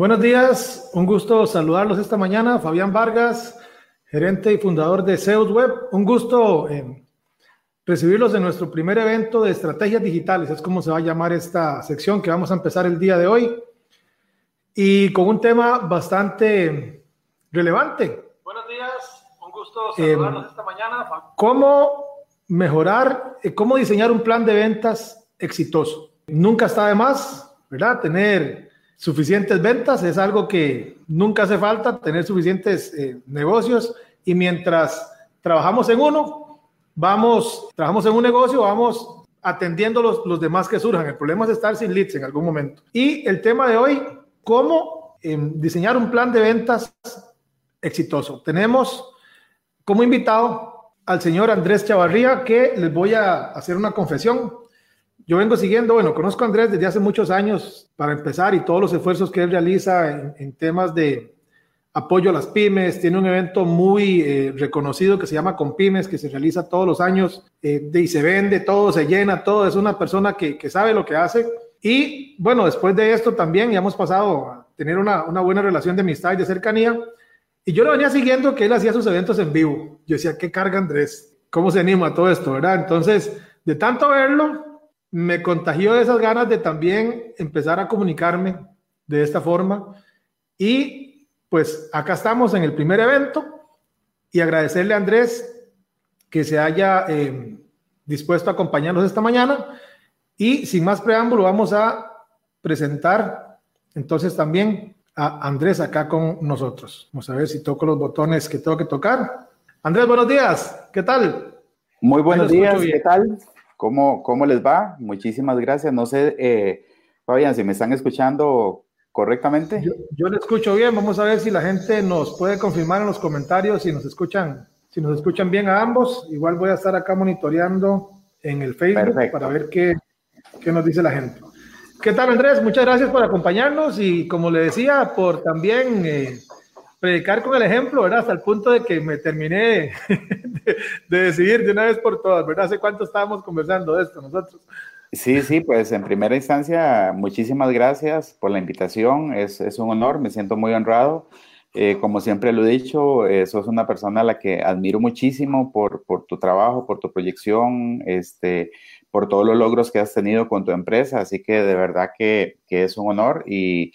Buenos días, un gusto saludarlos esta mañana. Fabián Vargas, gerente y fundador de Zeus Web. Un gusto eh, recibirlos en nuestro primer evento de estrategias digitales. Es como se va a llamar esta sección que vamos a empezar el día de hoy. Y con un tema bastante relevante. Buenos días, un gusto saludarlos esta mañana. ¿Cómo mejorar, eh, cómo diseñar un plan de ventas exitoso? Nunca está de más, ¿verdad? Tener suficientes ventas, es algo que nunca hace falta, tener suficientes eh, negocios y mientras trabajamos en uno, vamos, trabajamos en un negocio, vamos atendiendo los, los demás que surjan. El problema es estar sin leads en algún momento. Y el tema de hoy, cómo em, diseñar un plan de ventas exitoso. Tenemos como invitado al señor Andrés Chavarría, que les voy a hacer una confesión. Yo vengo siguiendo, bueno, conozco a Andrés desde hace muchos años, para empezar, y todos los esfuerzos que él realiza en, temas de apoyo a las pymes. Tiene un evento muy eh, reconocido que se llama Compymes, que se realiza todos los años, eh, y se vende todo, se llena todo. Es una persona que, que, sabe lo que hace. Y bueno, después de esto también ya hemos pasado a tener una, una buena relación de amistad y de cercanía. Y yo lo venía siguiendo que él hacía sus eventos en vivo. Yo decía, ¿qué carga Andrés? ¿Cómo se anima a todo esto, verdad? Entonces, de tanto verlo, me contagió de esas ganas de también empezar a comunicarme de esta forma. Y pues acá estamos en el primer evento y agradecerle a Andrés que se haya eh, dispuesto a acompañarnos esta mañana. Y sin más preámbulo, vamos a presentar entonces también a Andrés acá con nosotros. Vamos a ver si toco los botones que tengo que tocar. Andrés, buenos días. ¿Qué tal? Muy buenos días. ¿Qué tal? ¿Cómo, ¿Cómo les va? Muchísimas gracias. No sé, eh, Fabián, si me están escuchando correctamente. Yo, yo le escucho bien. Vamos a ver si la gente nos puede confirmar en los comentarios si nos escuchan, si nos escuchan bien a ambos. Igual voy a estar acá monitoreando en el Facebook para ver qué, qué nos dice la gente. ¿Qué tal, Andrés? Muchas gracias por acompañarnos y, como le decía, por también eh, predicar con el ejemplo, ¿verdad? Hasta el punto de que me terminé de, decidir de una vez por todas, ¿verdad? ¿Hace cuánto estábamos conversando de esto nosotros? Sí, sí, pues en primera instancia, muchísimas gracias por la invitación, es, es un honor, me siento muy honrado. Eh, como siempre lo he dicho, eh, sos una persona a la que admiro muchísimo por, por tu trabajo, por tu proyección, este, por todos los logros que has tenido con tu empresa, así que de verdad que, que es un honor y,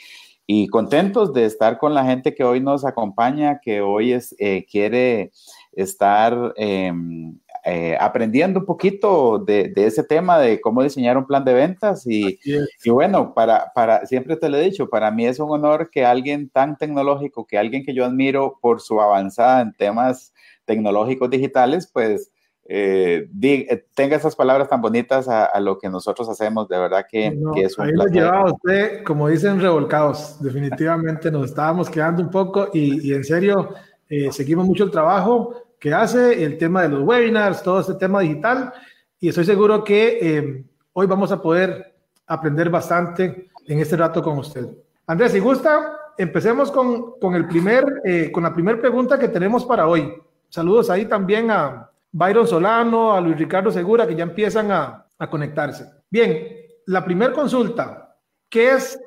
y contentos de estar con la gente que hoy nos acompaña, que hoy es, eh, quiere estar em, eh, aprendiendo un poquito de, de, ese tema de cómo diseñar un plan de ventas. Y, y, bueno, para, para, siempre te lo he dicho, para mí es un honor que alguien tan tecnológico, que alguien que yo admiro por su avanzada en temas tecnológicos digitales, pues eh, eh, tenga esas palabras tan bonitas a, lo que nosotros hacemos, de verdad que, es un ahí placer. llevaba usted, como dicen, revolcados, definitivamente nos estábamos quedando un poco y, en serio, eh, seguimos mucho el trabajo que hace, el tema de los webinars, todo este tema digital y estoy seguro que hoy vamos a poder aprender bastante en este rato con usted. Andrés, si gusta, empecemos con, con el primer, con la primera pregunta que tenemos para hoy. Saludos ahí también a, Byron Solano, a Luis Ricardo Segura, que ya empiezan a, conectarse. Bien, la primera consulta, ¿qué es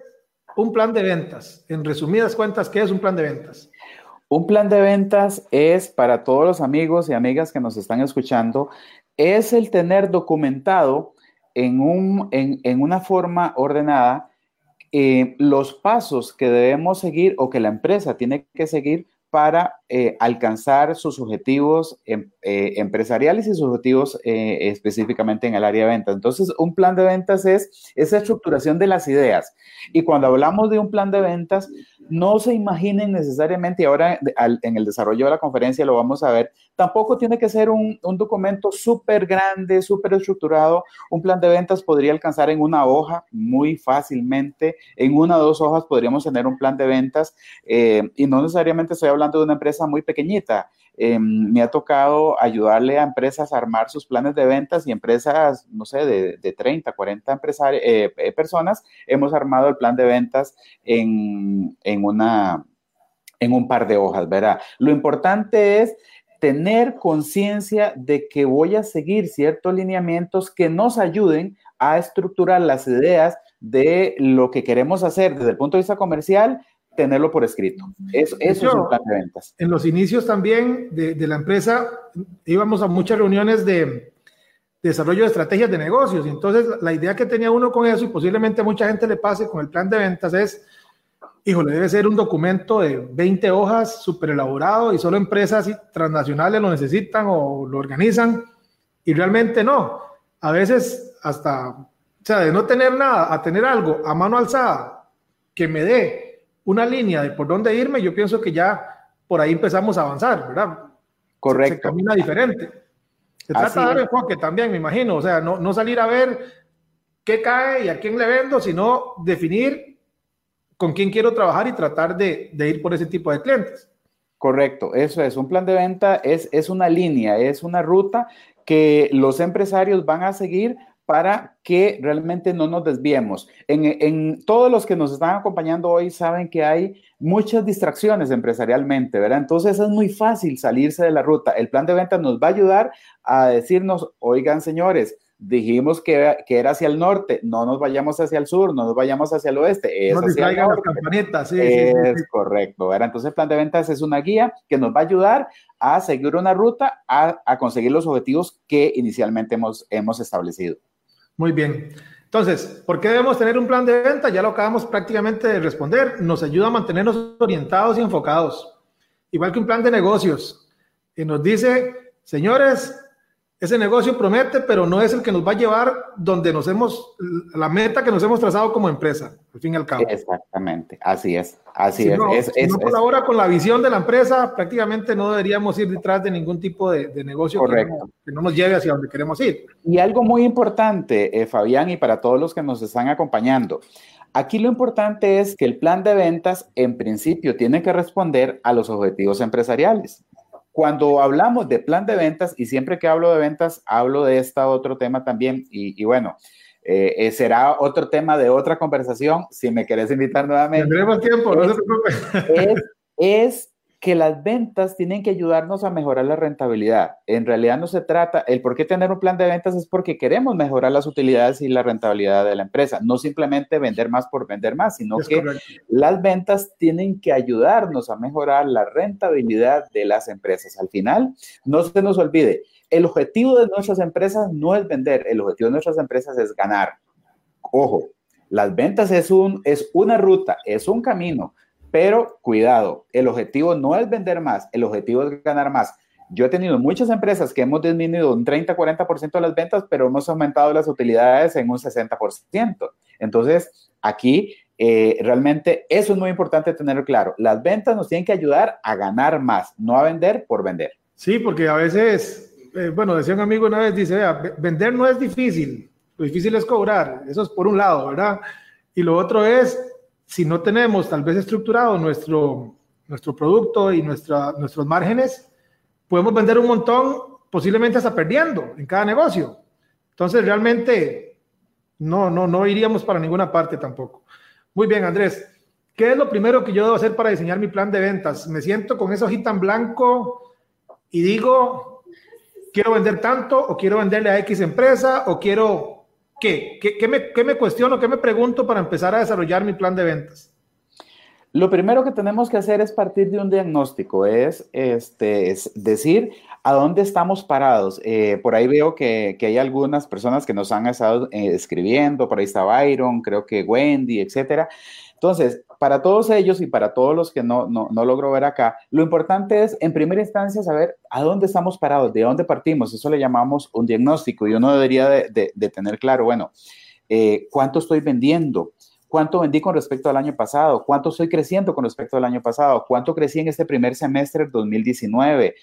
un plan de ventas? En resumidas cuentas, ¿qué es un plan de ventas? Un plan de ventas es para todos los amigos y amigas que nos están escuchando, es el tener documentado en, un, en, una forma ordenada eh, los pasos que debemos seguir o que la empresa tiene que seguir para eh, alcanzar sus objetivos em, eh, empresariales y sus objetivos eh, específicamente en el área de ventas. Entonces, un plan de ventas es esa estructuración de las ideas. Y cuando hablamos de un plan de ventas, no se imaginen necesariamente, y ahora en el desarrollo de la conferencia lo vamos a ver, tampoco tiene que ser un, documento súper grande, súper estructurado. Un plan de ventas podría alcanzar en una hoja muy fácilmente, en una o dos hojas podríamos tener un plan de ventas y no necesariamente estoy hablando de una empresa muy pequeñita. Em, me ha tocado ayudarle a empresas a armar sus planes de ventas y empresas, no sé, de, 30, 40 empresarios, eh, eh, personas, hemos armado el plan de ventas en, en, una, en un par de hojas, ¿verdad? Lo importante es tener conciencia de que voy a seguir ciertos lineamientos que nos ayuden a estructurar las ideas de lo que queremos hacer desde el punto de vista comercial tenerlo por escrito. Eso, es un plan de ventas. En los inicios también de, la empresa íbamos a muchas reuniones de, desarrollo de estrategias de negocios. Y entonces la idea que tenía uno con eso, y posiblemente a mucha gente le pase con el plan de ventas, es, híjole, debe ser un documento de 20 hojas, súper elaborado, y solo empresas transnacionales lo necesitan o lo organizan. Y realmente no. A veces hasta, o sea, de no tener nada a tener algo a mano alzada que me dé una línea de por dónde irme, yo pienso que ya por ahí empezamos a avanzar, ¿verdad? Correcto. Se, camina diferente. Se trata de dar enfoque también, me imagino, o sea, no, no salir a ver qué cae y a quién le vendo, sino definir con quién quiero trabajar y tratar de, de, ir por ese tipo de clientes. Correcto, eso es. Un plan de venta es, es una línea, es una ruta que los empresarios van a seguir para que realmente no nos desviemos. En, todos los que nos están acompañando hoy saben que hay muchas distracciones empresarialmente, ¿verdad? Entonces es muy fácil salirse de la ruta. El plan de venta nos va a ayudar a decirnos, oigan señores, dijimos que, era hacia el norte, no nos vayamos hacia el sur, no nos vayamos hacia el oeste. Es no hacia las campanitas, sí, Es correcto, ¿verdad? Entonces el plan de ventas es una guía que nos va a ayudar a seguir una ruta, a, a conseguir los objetivos que inicialmente hemos, hemos establecido. Muy bien. Entonces, ¿por qué debemos tener un plan de venta? Ya lo acabamos prácticamente de responder. Nos ayuda a mantenernos orientados y enfocados. Igual que un plan de negocios. Y nos dice, señores, ese negocio promete, pero no es el que nos va a llevar donde nos hemos, la meta que nos hemos trazado como empresa, al fin y al cabo. Exactamente, así es, así es. No, si no colabora con la visión de la empresa, prácticamente no deberíamos ir detrás de ningún tipo de, negocio que no, que no, nos lleve hacia donde queremos ir. Y algo muy importante, eh, Fabián, y para todos los que nos están acompañando, Aquí lo importante es que el plan de ventas en principio tiene que responder a los objetivos empresariales cuando hablamos de plan de ventas, y siempre que hablo de ventas, hablo de este otro tema también, y, bueno, eh, eh, será otro tema de otra conversación, si me querés invitar nuevamente. Tendremos tiempo, no se preocupe. es que las ventas tienen que ayudarnos a mejorar la rentabilidad. En realidad no se trata, el por qué tener un plan de ventas es porque queremos mejorar las utilidades y la rentabilidad de la empresa, no simplemente vender más por vender más, sino que las ventas tienen que ayudarnos a mejorar la rentabilidad de las empresas. Al final, no se nos olvide, el objetivo de nuestras empresas no es vender, el objetivo de nuestras empresas es ganar. Ojo, las ventas es, un, es una ruta, es un camino, pero cuidado, el objetivo no es vender más, el objetivo es ganar más. Yo he tenido muchas empresas que hemos disminuido un 30-40% de las ventas, pero hemos aumentado las utilidades en un 60%. Entonces, aquí eh, realmente eso es muy importante tenerlo claro. Las ventas nos tienen que ayudar a ganar más, no a vender por vender. Sí, porque a veces, eh, bueno, decía un amigo una vez, dice, vender no es difícil, lo difícil es cobrar, eso es por un lado, ¿verdad? Y lo otro es si no tenemos tal vez estructurado nuestro, nuestro producto y nuestra, nuestros márgenes, podemos vender un montón, posiblemente hasta perdiendo en cada negocio. Entonces, realmente no, no, no iríamos para ninguna parte tampoco. Muy bien, Andrés. ¿Qué es lo primero que yo debo hacer para diseñar mi plan de ventas? Me siento con esa hojita en blanco y digo, quiero vender tanto o quiero venderle a X empresa o quiero ¿Qué? ¿Qué, me, ¿Qué, me, cuestiono, qué me pregunto para empezar a desarrollar mi plan de ventas? Lo primero que tenemos que hacer es partir de un diagnóstico, es, este, decir a dónde estamos parados. Eh, por ahí veo que, que, hay algunas personas que nos han estado eh, escribiendo, por ahí está Byron, creo que Wendy, etcétera. Entonces, para todos ellos y para todos los que no, no, no logro ver acá, lo importante es, en primera instancia, saber a dónde estamos parados, de dónde partimos. Eso le llamamos un diagnóstico y uno debería de, de, tener claro, bueno, eh, ¿cuánto estoy vendiendo? ¿Cuánto vendí con respecto al año pasado? ¿Cuánto estoy creciendo con respecto al año pasado? ¿Cuánto crecí en este primer semestre del 2019?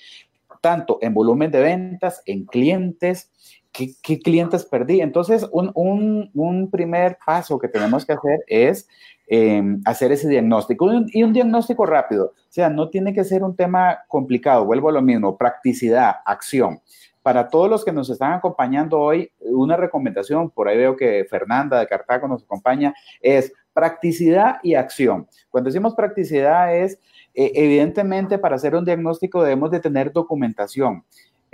Tanto en volumen de ventas, en clientes, ¿qué, clientes perdí? Entonces, un, un, un, primer paso que tenemos que hacer es Em, hacer ese diagnóstico y un diagnóstico rápido. O sea, no tiene que ser un tema complicado, vuelvo a lo mismo, practicidad, acción. Para todos los que nos están acompañando hoy, una recomendación, por ahí veo que Fernanda de Cartago nos acompaña, es practicidad y acción. Cuando decimos practicidad es, eh, evidentemente, para hacer un diagnóstico debemos de tener documentación.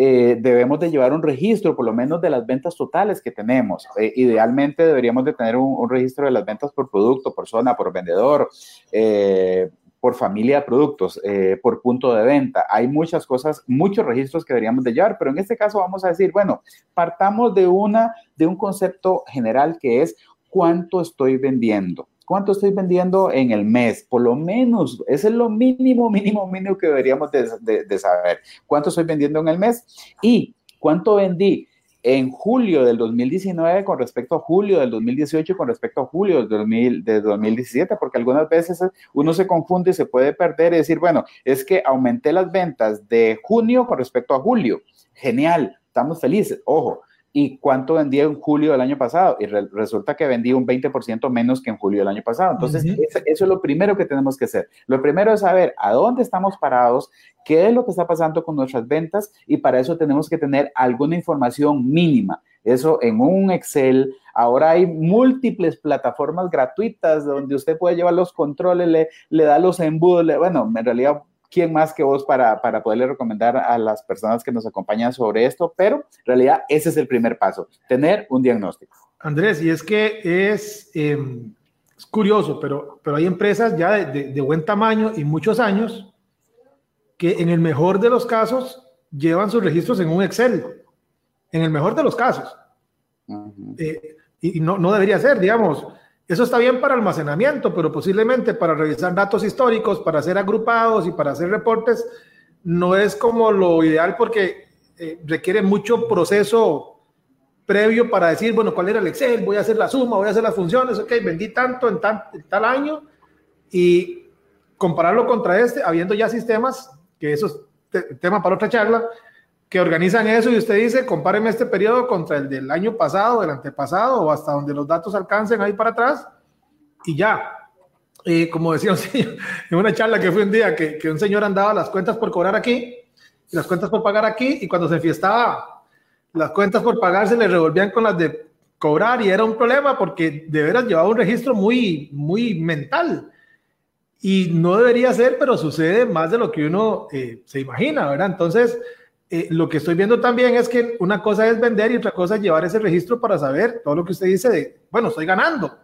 Eh, debemos de llevar un registro, por lo menos de las ventas totales que tenemos. Eh, idealmente deberíamos de tener un, registro de las ventas por producto, por zona, por vendedor, eh, por familia de productos, por punto de venta. Hay muchas cosas, muchos registros que deberíamos de llevar, pero en este caso vamos a decir, bueno, partamos de, una, de un concepto general que es cuánto estoy vendiendo. ¿Cuánto estoy vendiendo en el mes? Por lo menos, ese es lo mínimo, mínimo, mínimo que deberíamos de, saber. ¿Cuánto estoy vendiendo en el mes? Y cuánto vendí en julio del 2019 con respecto a julio del 2018 con respecto a julio del, 2017, porque algunas veces uno se confunde y se puede perder y decir, bueno, es que aumenté las ventas de junio con respecto a julio. Genial, estamos felices. Ojo, y cuánto vendí en julio del año pasado. Y resulta que vendí un 20% menos que en julio del año pasado. Entonces, eso, es lo primero que tenemos que hacer. Lo primero es saber a dónde estamos parados, qué es lo que está pasando con nuestras ventas y para eso tenemos que tener alguna información mínima. Eso en un Excel. Ahora hay múltiples plataformas gratuitas donde usted puede llevar los controles, le, le da los embudos. bueno, en realidad quién más que vos para, para poderle recomendar a las personas que nos acompañan sobre esto, pero en realidad ese es el primer paso, tener un diagnóstico. Andrés, y es que es, em, es curioso, pero, pero hay empresas ya de, de, buen tamaño y muchos años que en el mejor de los casos llevan sus registros en un Excel, en el mejor de los casos. Eh, y no, no debería ser, digamos, eso está bien para almacenamiento, pero posiblemente para revisar datos históricos, para hacer agrupados y para hacer reportes, no es como lo ideal porque eh, requiere mucho proceso previo para decir, bueno, ¿cuál era el Excel? Voy a hacer la suma, voy a hacer las funciones, ok, vendí tanto en, tal año y compararlo contra este, habiendo ya sistemas, que eso es tema para otra charla, que organizan eso y usted dice, compáreme este periodo contra el del año pasado, del antepasado o hasta donde los datos alcancen ahí para atrás y ya. Y como decía un señor, en una charla que fue un día, que, que un señor andaba las cuentas por cobrar aquí y las cuentas por pagar aquí y cuando se fiestaba las cuentas por pagar se le revolvían con las de cobrar y era un problema porque de veras llevaba un registro muy, muy mental. Y no debería ser, pero sucede más de lo que uno eh, se imagina, ¿verdad? Entonces, eh, lo que estoy viendo también es que una cosa es vender y otra cosa es llevar ese registro para saber todo lo que usted dice de, bueno, estoy ganando,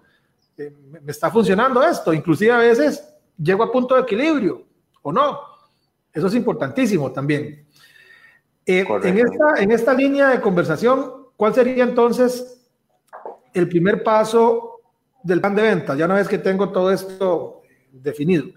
eh, me está funcionando esto, inclusive a veces llego a punto de equilibrio o no. Eso es importantísimo también. Eh, en, esta, en esta línea de conversación, ¿cuál sería entonces el primer paso del plan de venta? Ya una vez que tengo todo esto definido.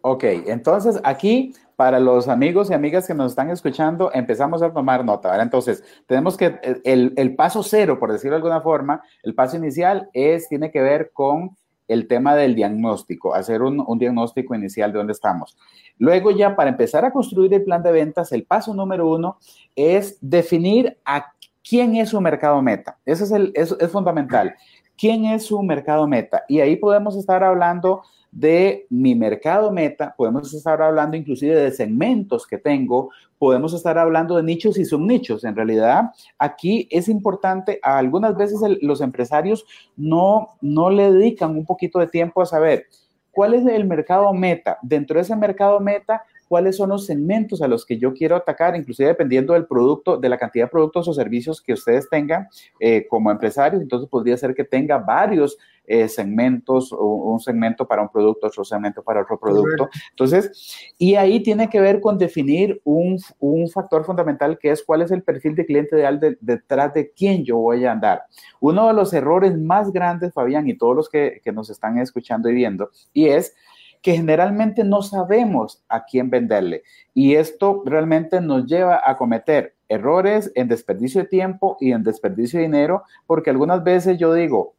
Ok, entonces aquí para los amigos y amigas que nos están escuchando, empezamos a tomar nota. ¿verdad? Entonces, tenemos que, el, el, paso cero, por decirlo de alguna forma, el paso inicial es, tiene que ver con el tema del diagnóstico, hacer un, diagnóstico inicial de dónde estamos. Luego ya para empezar a construir el plan de ventas, el paso número uno es definir a quién es su mercado meta. Eso es, el, es fundamental. ¿Quién es su mercado meta? Y ahí podemos estar hablando de mi mercado meta, podemos estar hablando inclusive de segmentos que tengo, podemos estar hablando de nichos y subnichos. En realidad, aquí es importante, algunas veces los empresarios no, no le dedican un poquito de tiempo a saber cuál es el mercado meta. Dentro de ese mercado meta, cuáles son los segmentos a los que yo quiero atacar, inclusive dependiendo del producto, de la cantidad de productos o servicios que ustedes tengan eh, como empresarios. Entonces podría ser que tenga varios eh, segmentos, un segmento para un producto, otro segmento para otro producto. Entonces, y ahí tiene que ver con definir un, un factor fundamental que es cuál es el perfil de cliente ideal detrás de quién yo voy a andar. Uno de los errores más grandes, Fabián, y todos los que, que nos están escuchando y viendo, y es que generalmente no sabemos a quién venderle. Y esto realmente nos lleva a cometer errores en desperdicio de tiempo y en desperdicio de dinero, porque algunas veces yo digo,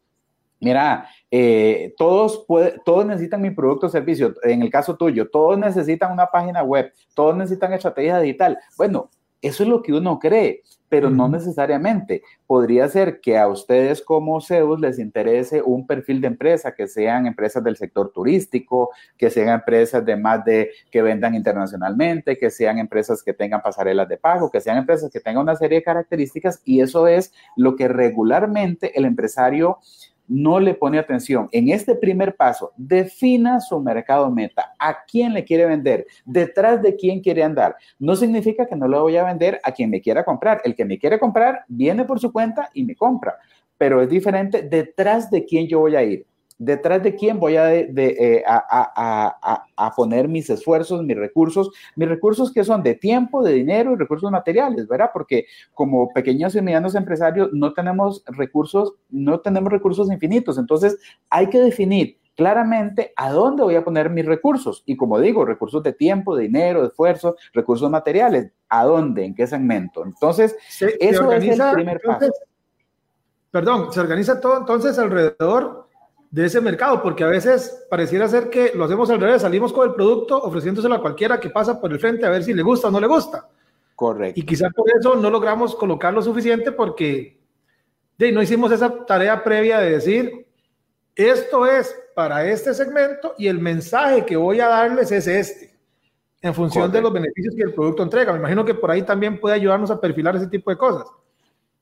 Mira, eh, todos, todos necesitan mi producto o servicio. En el caso tuyo, todos necesitan una página web, todos necesitan estrategia digital. Bueno, eso es lo que uno cree, pero no necesariamente. Podría ser que a ustedes como Zeus les interese un perfil de empresa, que sean empresas del sector turístico, que sean empresas de más de que vendan internacionalmente, que sean empresas que tengan pasarelas de pago, que sean empresas que tengan una serie de características y eso es lo que regularmente el empresario no le pone atención. En este primer paso, defina su mercado meta. ¿A quién le quiere vender? ¿Detrás de quién quiere andar? No significa que no lo voy a vender a quien me quiera comprar. El que me quiere comprar viene por su cuenta y me compra. Pero es diferente detrás de quién yo voy a ir detrás de quién voy a, eh, a, poner mis esfuerzos, mis recursos, mis recursos que son de tiempo, de dinero y recursos materiales, ¿verdad? Porque como pequeños y medianos empresarios no tenemos recursos, no tenemos recursos infinitos, entonces hay que definir claramente a dónde voy a poner mis recursos. Y como digo, recursos de tiempo, de dinero, de esfuerzo, recursos materiales, ¿a dónde? ¿En qué segmento? Entonces, eso es el primer paso. Perdón, se organiza todo entonces alrededor de ese mercado, porque a veces pareciera ser que lo hacemos al revés, salimos con el producto ofreciéndoselo a cualquiera que pasa por el frente a ver si le gusta o no le gusta. Correcto. Y quizás por eso no logramos colocar lo suficiente porque de, no hicimos esa tarea previa de decir, esto es para este segmento y el mensaje que voy a darles es este, en función de los beneficios que el producto entrega. Me imagino que por ahí también puede ayudarnos a perfilar ese tipo de cosas.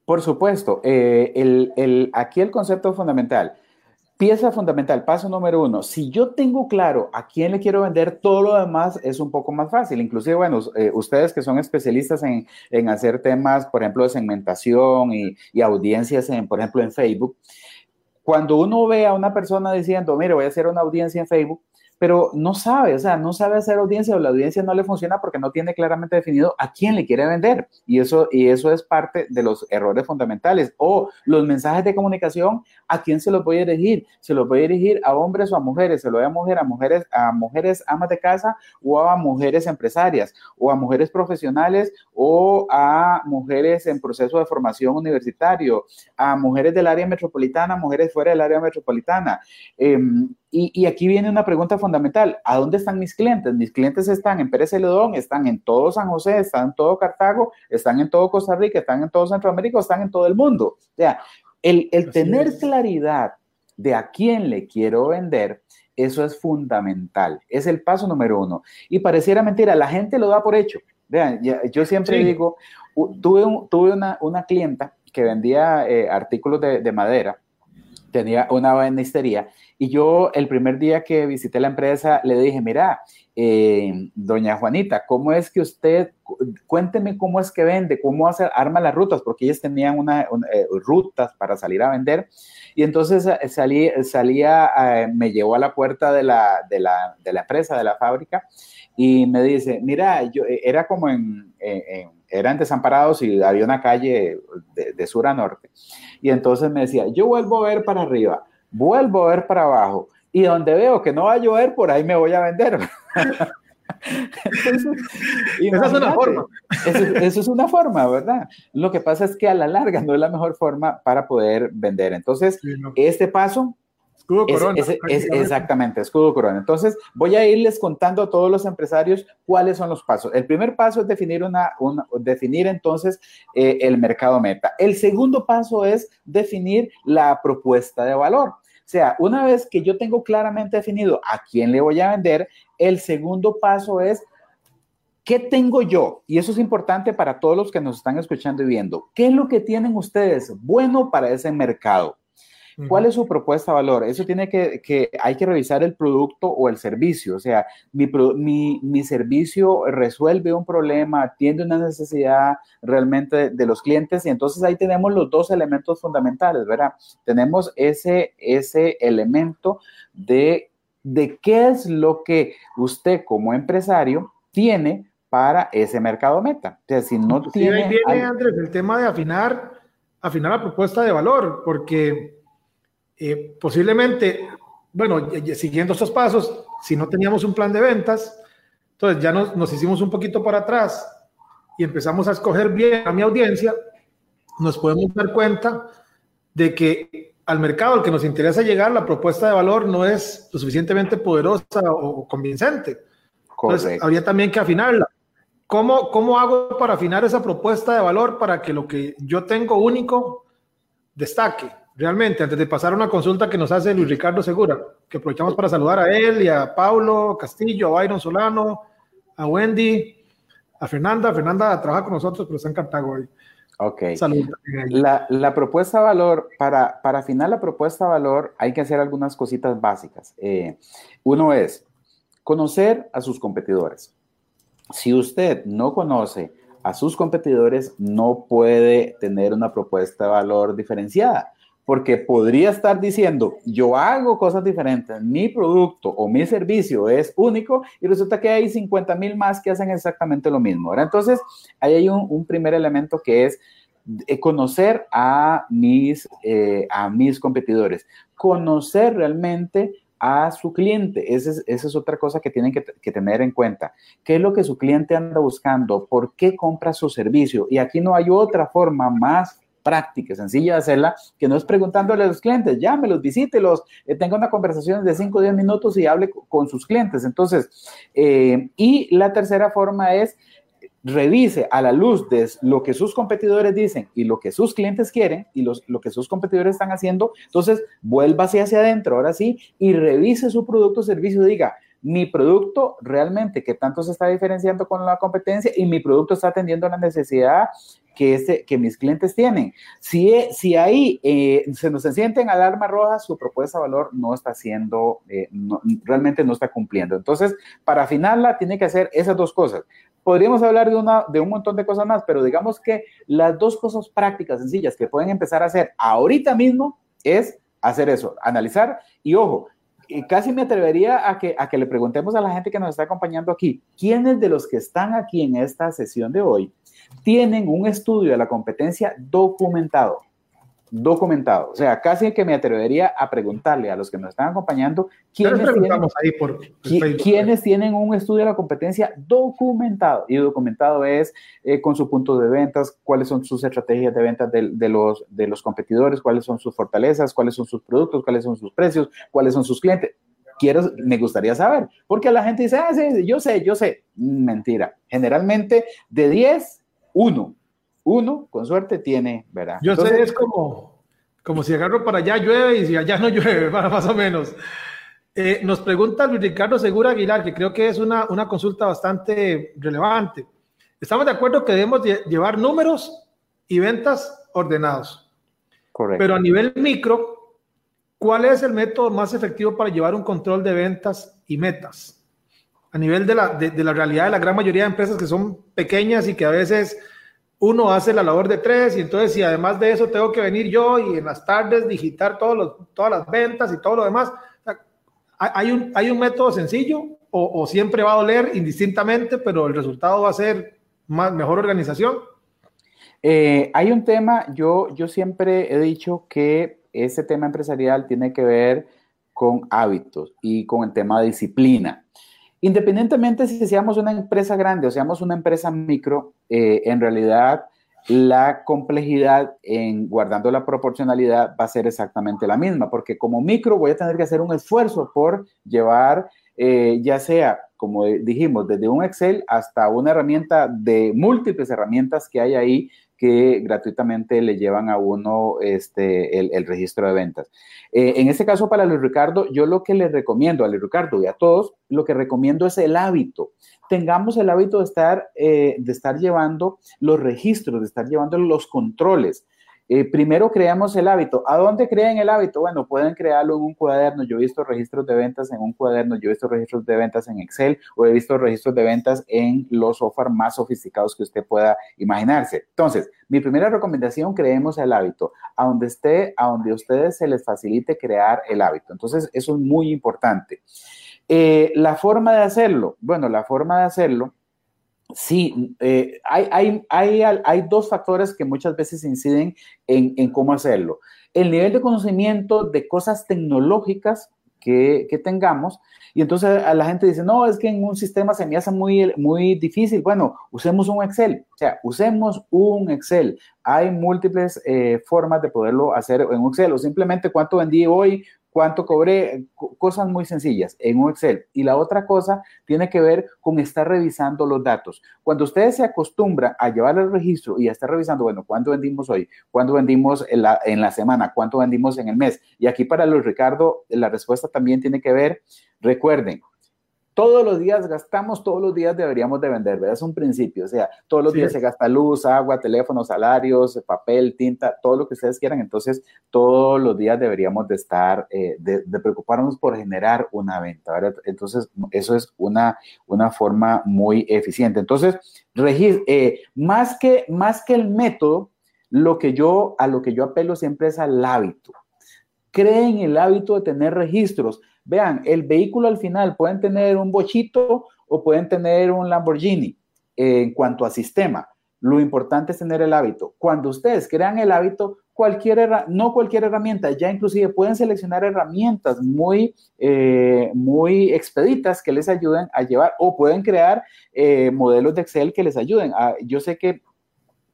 Por supuesto, eh, el, el, aquí el concepto fundamental Pieza fundamental, paso número uno, si yo tengo claro a quién le quiero vender, todo lo demás es un poco más fácil. Inclusive, bueno, eh, ustedes que son especialistas en, en, hacer temas, por ejemplo, de segmentación y, y audiencias, en, por ejemplo, en Facebook, cuando uno ve a una persona diciendo, mire, voy a hacer una audiencia en Facebook, pero no sabe, o sea, no sabe hacer audiencia o la audiencia no le funciona porque no tiene claramente definido a quién le quiere vender. Y eso, y eso es parte de los errores fundamentales. O los mensajes de comunicación, ¿a quién se los voy a dirigir? ¿Se los voy a dirigir a hombres o a mujeres? ¿Se lo voy a mujer a mujeres, a mujeres amas de casa o a mujeres empresarias o a mujeres profesionales o a mujeres en proceso de formación universitario, a mujeres del área metropolitana, mujeres fuera del área metropolitana? Em, y, aquí viene una pregunta fundamental. ¿A dónde están mis clientes? Mis clientes están en Pérez Celedón, están en todo San José, están en todo Cartago, están en todo Costa Rica, están en todo Centroamérica, están en todo el mundo. O sea, el, tener claridad de a quién le quiero vender, eso es fundamental. Es el paso número uno. Y pareciera mentira, la gente lo da por hecho. Vean, yo siempre digo, tuve, tuve una, una, clienta que vendía eh, artículos de, de madera, tenía una banistería y yo el primer día que visité la empresa le dije, mira, eh, doña Juanita, ¿cómo es que usted, cuénteme cómo es que vende, cómo hace, arma las rutas? Porque ellas tenían una, eh, rutas para salir a vender. Y entonces eh, salí, salía, me llevó a la puerta de la, de la, de la empresa, de la fábrica, y me dice, mira, yo era como en, eran desamparados y había una calle de, de sur a norte. Y entonces me decía, yo vuelvo a ver para arriba vuelvo a ver para abajo y donde veo que no va a llover, por ahí me voy a vender. esa es una forma. Eso, es una forma, ¿verdad? Lo que pasa es que a la larga no es la mejor forma para poder vender. Entonces, este paso Escudo corona. Es, exactamente, escudo corona. Entonces, voy a irles contando a todos los empresarios cuáles son los pasos. El primer paso es definir, una, definir entonces eh, el mercado meta. El segundo paso es definir la propuesta de valor. O sea, una vez que yo tengo claramente definido a quién le voy a vender, el segundo paso es ¿Qué tengo yo? Y eso es importante para todos los que nos están escuchando y viendo. ¿Qué es lo que tienen ustedes bueno para ese mercado? ¿Cuál es su propuesta de valor? Eso tiene que, que, hay que revisar el producto o el servicio. O sea, mi, mi, mi servicio resuelve un problema, atiende una necesidad realmente de, los clientes y entonces ahí tenemos los dos elementos fundamentales, ¿verdad? Tenemos ese, ese elemento de, de qué es lo que usted como empresario tiene para ese mercado meta. O sea, si no tiene... Ahí viene, Andrés, el tema de afinar, afinar la propuesta de valor, porque eh, posiblemente, bueno, siguiendo estos pasos, si no teníamos un plan de ventas, entonces ya nos, nos hicimos un poquito para atrás y empezamos a escoger bien a mi audiencia, nos podemos dar cuenta de que al mercado al que nos interesa llegar, la propuesta de valor no es lo suficientemente poderosa o convincente. Entonces, habría también que afinarla. ¿Cómo, ¿Cómo hago para afinar esa propuesta de valor para que lo que yo tengo único destaque? Realmente, antes de pasar a una consulta que nos hace Luis Ricardo Segura, que aprovechamos para saludar a él y a Paulo Castillo, a Byron Solano, a Wendy, a Fernanda. Fernanda trabaja con nosotros, pero está en Cartago hoy. Ok. La, la, propuesta de valor, para, para afinar la propuesta de valor, hay que hacer algunas cositas básicas. Eh, uno es conocer a sus competidores. Si usted no conoce a sus competidores, no puede tener una propuesta de valor diferenciada porque podría estar diciendo, yo hago cosas diferentes, mi producto o mi servicio es único y resulta que hay 50 mil más que hacen exactamente lo mismo. Entonces, ahí hay un, primer elemento que es conocer a mis, eh, a mis competidores, conocer realmente a su cliente. Esa es, otra cosa que tienen que, tener en cuenta. ¿Qué es lo que su cliente anda buscando? ¿Por qué compra su servicio? Y aquí no hay otra forma más práctica, sencilla de hacerla, que no es preguntándole a los clientes, llámelos, visítelos, eh, tenga una conversación de 5 o 10 minutos y hable con sus clientes. Entonces, eh, y la tercera forma es revise a la luz de lo que sus competidores dicen y lo que sus clientes quieren y lo que sus competidores están haciendo, entonces vuélvase hacia adentro, ahora sí, y revise su producto o servicio, diga, mi producto realmente que tanto se está diferenciando con la competencia y mi producto está atendiendo la necesidad que, este, que mis clientes tienen. Si, si ahí eh, se nos sienten alarma roja, su propuesta de valor no está haciendo, eh, realmente no está cumpliendo. Entonces, para afinarla, tiene que hacer esas dos cosas. Podríamos hablar de, una, de un montón de cosas más, pero digamos que las dos cosas prácticas, sencillas, que pueden empezar a hacer ahorita mismo es hacer eso, analizar y ojo, casi me atrevería a que, a que le preguntemos a la gente que nos está acompañando aquí, ¿quiénes de los que están aquí en esta sesión de hoy tienen un estudio de la competencia documentado? Documentado. O sea, casi que me atrevería a preguntarle a los que nos están acompañando quiénes, tienen, un estudio de la competencia documentado. Y documentado es eh, con su punto de ventas, cuáles son sus estrategias de ventas de, los, de los competidores, cuáles son sus fortalezas, cuáles son sus productos, cuáles son sus precios, cuáles son sus clientes. Quiero, me gustaría saber, porque la gente dice, ah, sí, yo sé, yo sé. Mentira. Generalmente de 10, 1 uno, con suerte, tiene, ¿verdad? Yo sé, es como, como si agarro para allá llueve y si allá no llueve, más o menos. Eh, nos pregunta Luis Ricardo Segura Aguilar, que creo que es una, una consulta bastante relevante. Estamos de acuerdo que debemos llevar números y ventas ordenados. Correcto. Pero a nivel micro, ¿cuál es el método más efectivo para llevar un control de ventas y metas? A nivel de la, de, de la realidad de la gran mayoría de empresas que son pequeñas y que a veces uno hace la labor de tres y entonces si además de eso tengo que venir yo y en las tardes digitar todos todas las ventas y todo lo demás, ¿hay, un, ¿hay un método sencillo o, siempre va a doler indistintamente, pero el resultado va a ser más, mejor organización? Eh, hay un tema, yo, yo siempre he dicho que ese tema empresarial tiene que ver con hábitos y con el tema de disciplina. Independientemente si seamos una empresa grande o seamos una empresa micro, eh, en realidad la complejidad en guardando la proporcionalidad va a ser exactamente la misma, porque como micro voy a tener que hacer un esfuerzo por llevar, eh, ya sea, como dijimos, desde un Excel hasta una herramienta de múltiples herramientas que hay ahí que gratuitamente le llevan a uno este, el, registro de ventas. Eh, en este caso, para Luis Ricardo, yo lo que le recomiendo a Luis Ricardo y a todos, lo que recomiendo es el hábito. Tengamos el hábito de estar, eh, de estar llevando los registros, de estar llevando los controles. Eh, primero creamos el hábito. ¿A dónde creen el hábito? Bueno, pueden crearlo en un cuaderno. Yo he visto registros de ventas en un cuaderno, yo he visto registros de ventas en Excel o he visto registros de ventas en los software más sofisticados que usted pueda imaginarse. Entonces, mi primera recomendación, creemos el hábito, a donde esté, a donde a ustedes se les facilite crear el hábito. Entonces, eso es muy importante. Eh, la forma de hacerlo, bueno, la forma de hacerlo Sí, eh, hay, hay, dos factores que muchas veces inciden en, cómo hacerlo. El nivel de conocimiento de cosas tecnológicas que, tengamos. Y entonces a la gente dice, no, es que en un sistema se me hace muy, muy difícil. Bueno, usemos un Excel. O sea, usemos un Excel. Hay múltiples eh, formas de poderlo hacer en Excel. O simplemente cuánto vendí hoy, cuánto cobré, cosas muy sencillas en un Excel. Y la otra cosa tiene que ver con estar revisando los datos. Cuando ustedes se acostumbran a llevar el registro y a estar revisando, bueno, ¿cuánto vendimos hoy? ¿Cuánto vendimos en la, en la semana? ¿Cuánto vendimos en el mes? Y aquí para los Ricardo, la respuesta también tiene que ver, recuerden, todos los días gastamos, todos los días deberíamos de vender, ¿verdad? Es un principio, o sea, todos los días se gasta luz, agua, teléfono, salarios, papel, tinta, todo lo que ustedes quieran, entonces todos los días deberíamos de estar, eh, de, preocuparnos por generar una venta, ¿verdad? Entonces, eso es una, una forma muy eficiente. Entonces, eh, más, que, más que el método, lo que yo, a lo que yo apelo siempre es al hábito. Creen el hábito de tener registros Vean, el vehículo al final pueden tener un bochito o pueden tener un Lamborghini en cuanto a sistema. Lo importante es tener el hábito. Cuando ustedes crean el hábito, cualquier no cualquier herramienta, ya inclusive pueden seleccionar herramientas muy, eh, muy expeditas que les ayuden a llevar o pueden crear eh, modelos de Excel que les ayuden. Ah, yo sé que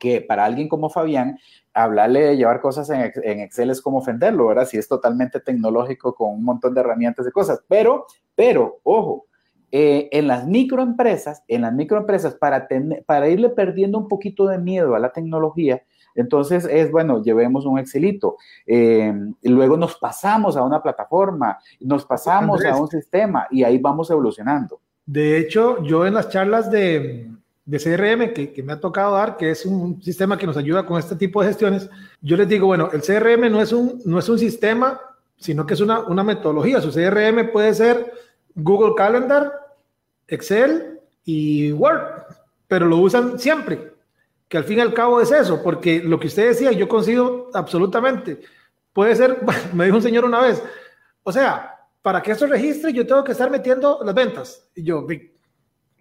que para alguien como Fabián, hablarle de llevar cosas en, Excel es como ofenderlo, ¿verdad? Si es totalmente tecnológico con un montón de herramientas y cosas. Pero, pero, ojo, eh, en las microempresas, en las microempresas, para, para irle perdiendo un poquito de miedo a la tecnología, entonces es, bueno, llevemos un Excelito. Eh, y luego nos pasamos a una plataforma, nos pasamos a un sistema y ahí vamos evolucionando. De hecho, yo en las charlas de, de CRM que, me ha tocado dar, que es un sistema que nos ayuda con este tipo de gestiones, yo les digo, bueno, el CRM no es un, no es un sistema, sino que es una, una metodología. Su CRM puede ser Google Calendar, Excel y Word, pero lo usan siempre, que al fin y al cabo es eso, porque lo que usted decía, yo coincido absolutamente. Puede ser, me dijo un señor una vez, o sea, para que esto registre, yo tengo que estar metiendo las ventas. Y yo,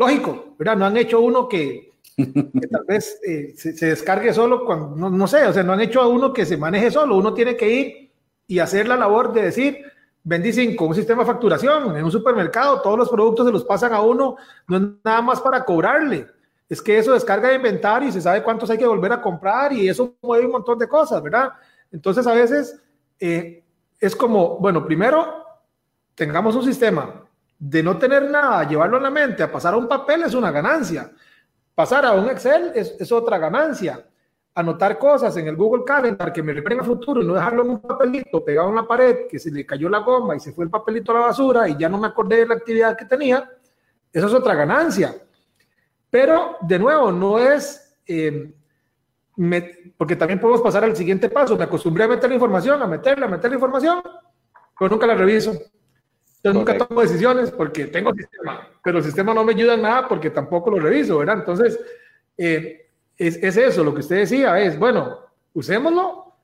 lógico, ¿verdad? No han hecho uno que, tal vez eh, se, descargue solo, cuando, no, sé, o sea, no han hecho a uno que se maneje solo, uno tiene que ir y hacer la labor de decir, vendí con un sistema de facturación, en un supermercado, todos los productos se los pasan a uno, no es nada más para cobrarle, es que eso descarga de inventario y se sabe cuántos hay que volver a comprar y eso mueve un montón de cosas, ¿verdad? Entonces a veces eh, es como, bueno, primero tengamos un sistema de no tener nada, llevarlo a la mente, a pasar a un papel es una ganancia. Pasar a un Excel es, otra ganancia. Anotar cosas en el Google Calendar que me refieren a futuro y no dejarlo en un papelito pegado en la pared que se le cayó la goma y se fue el papelito a la basura y ya no me acordé de la actividad que tenía, eso es otra ganancia. Pero, de nuevo, no es... Eh, porque también podemos pasar al siguiente paso. Me acostumbré a meter la información, a meterla, a meter la información, pero nunca la reviso. Yo nunca tomo decisiones porque tengo sistema, pero el sistema no me ayuda en nada porque tampoco lo reviso, ¿verdad? Entonces, eh, es, es, eso, lo que usted decía es, bueno, usémoslo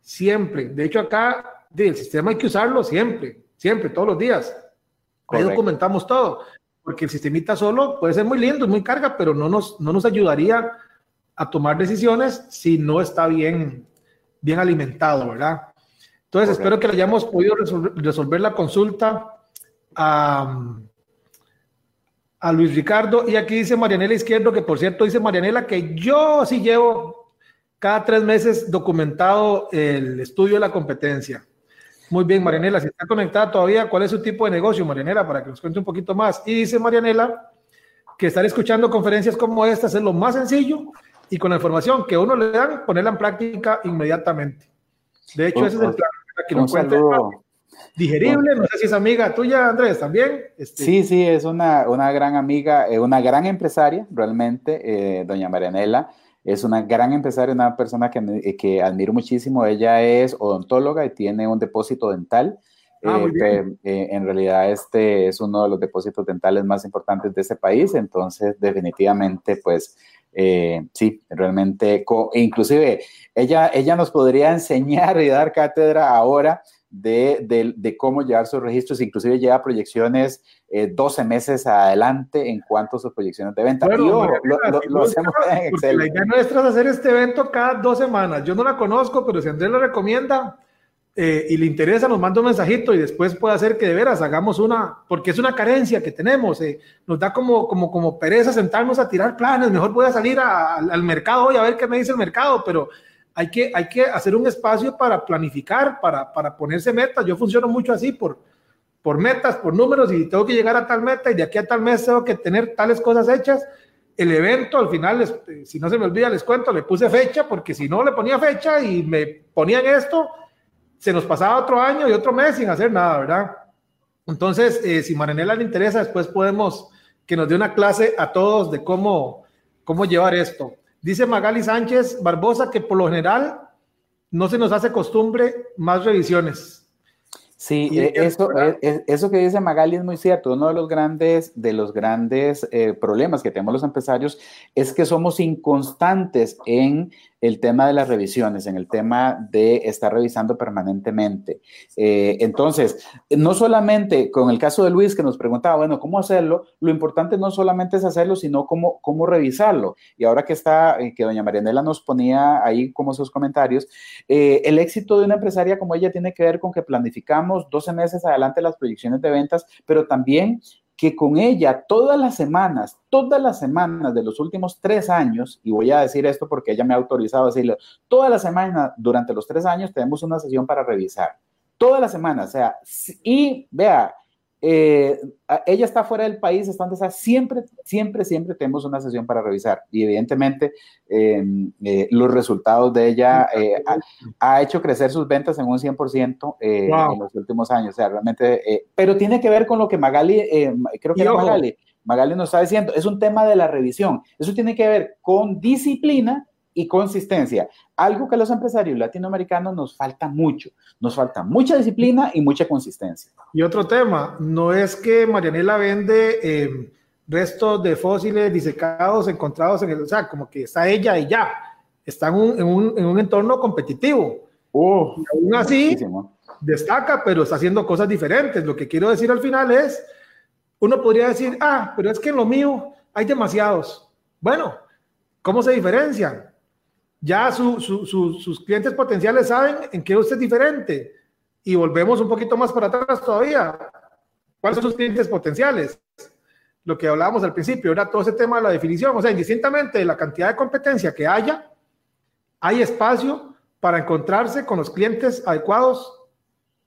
siempre. De hecho, acá el sistema hay que usarlo siempre, siempre, todos los días. Ahí documentamos todo, porque el sistemita solo puede ser muy lindo, muy carga, pero no nos, no nos ayudaría a tomar decisiones si no está bien, bien alimentado, ¿verdad? Entonces, espero que le hayamos podido resolver la consulta a, Luis Ricardo. Y aquí dice Marianela Izquierdo, que por cierto dice Marianela que yo sí llevo cada tres meses documentado el estudio de la competencia. Muy bien, Marianela, si está conectada todavía, ¿cuál es su tipo de negocio, Marianela? Para que nos cuente un poquito más. Y dice Marianela que estar escuchando conferencias como estas es lo más sencillo y con la información que uno le dan, ponerla en práctica inmediatamente. De hecho, ese es el plan. Que nos cuente digerible. No sé si es amiga tuya, Andrés, también. Este, sí, sí, es una, una gran amiga, eh, una gran empresaria, realmente, eh, doña Marianela. Es una gran empresaria, una persona que, que admiro muchísimo. Ella es odontóloga y tiene un depósito dental. Ah, eh, eh, en realidad este es uno de los depósitos dentales más importantes de ese país, entonces definitivamente pues eh, sí, realmente, inclusive ella, ella nos podría enseñar y dar cátedra ahora de, de, cómo llevar sus registros, inclusive lleva proyecciones 12 meses adelante en cuanto a sus proyecciones de venta. lo, hacemos en Excel. La idea nuestra es hacer este evento cada dos semanas. Yo no la conozco, pero si Andrés lo recomienda, eh, y le interesa, nos manda un mensajito y después puede hacer que de veras hagamos una, porque es una carencia que tenemos, eh, nos da como, como, como pereza sentarnos a tirar planes, mejor voy a salir al mercado hoy a ver qué me dice el mercado, pero hay que, hay que hacer un espacio para planificar, para, para ponerse metas. Yo funciono mucho así por, por metas, por números y tengo que llegar a tal meta y de aquí a tal mes tengo que tener tales cosas hechas. El evento, al final, eh, si no se me olvida, les cuento, le puse fecha porque si no le ponía fecha y me ponían esto, se nos pasaba otro año y otro mes sin hacer nada, ¿verdad? Entonces, eh, si Maranela le interesa, después podemos que nos dé una clase a todos de cómo, cómo llevar esto. Dice Magali Sánchez Barbosa que por lo general no se nos hace costumbre más revisiones. Sí, e, eso, e, eso que dice Magali es muy cierto. Uno de los grandes, de los grandes eh, problemas que tenemos los empresarios es que somos inconstantes en el tema de las revisiones, en el tema de estar revisando permanentemente. Eh, entonces, no solamente con el caso de Luis que nos preguntaba, bueno, ¿cómo hacerlo? Lo importante no solamente es hacerlo, sino cómo, cómo revisarlo. Y ahora que está, eh, que doña Marianela nos ponía ahí como sus comentarios, eh, el éxito de una empresaria como ella tiene que ver con que planificamos 12 meses adelante las proyecciones de ventas, pero también que con ella todas las semanas, todas las semanas de los últimos tres años, y voy a decir esto porque ella me ha autorizado a decirlo, todas las semanas durante los tres años tenemos una sesión para revisar. Todas las semanas, o sea, y vea, eh, ella está fuera del país, está donde está, siempre, siempre, siempre tenemos una sesión para revisar. Y evidentemente em, eh, los resultados de ella eh, ha, hecho crecer sus ventas en un 100% en los últimos años. O sea, realmente, pero tiene que ver con lo que Magali, creo que era Magali, Magali nos está diciendo, es un tema de la revisión. Eso tiene que ver con disciplina y consistencia. Algo que a los empresarios latinoamericanos nos falta mucho. Nos falta mucha disciplina y mucha consistencia. Y otro tema, no es que Marianela vende eh, restos de fósiles disecados encontrados en el, o sea, como que está ella y ya. Está en un, en un, entorno competitivo. Y aún así, destaca, pero está haciendo cosas diferentes. Lo que quiero decir al final es, uno podría decir, ah, pero es que en lo mío hay demasiados. Bueno, ¿cómo se diferencian? Ya sus clientes potenciales saben en qué usted es diferente. Y volvemos un poquito más para atrás todavía. ¿Cuáles son sus clientes potenciales? Lo que hablábamos al principio era todo ese tema de la definición. O sea, indistintamente de la cantidad de competencia que haya, hay espacio para encontrarse con los clientes adecuados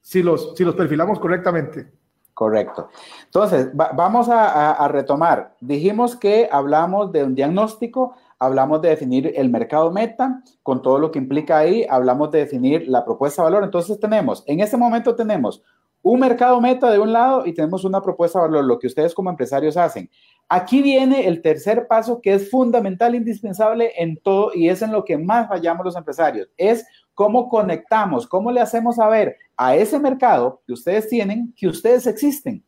si los, si los perfilamos correctamente. Correcto. Entonces, vamos a, retomar. Dijimos que hablamos de un diagnóstico, hablamos de definir el mercado meta, con todo lo que implica ahí, hablamos de definir la propuesta de valor. Entonces tenemos, en este momento tenemos un mercado meta de un lado y tenemos una propuesta de valor, lo que ustedes como empresarios hacen. Aquí viene el tercer paso que es fundamental, indispensable en todo y es en lo que más fallamos los empresarios, es cómo conectamos, cómo le hacemos saber a ese mercado que ustedes tienen que ustedes existen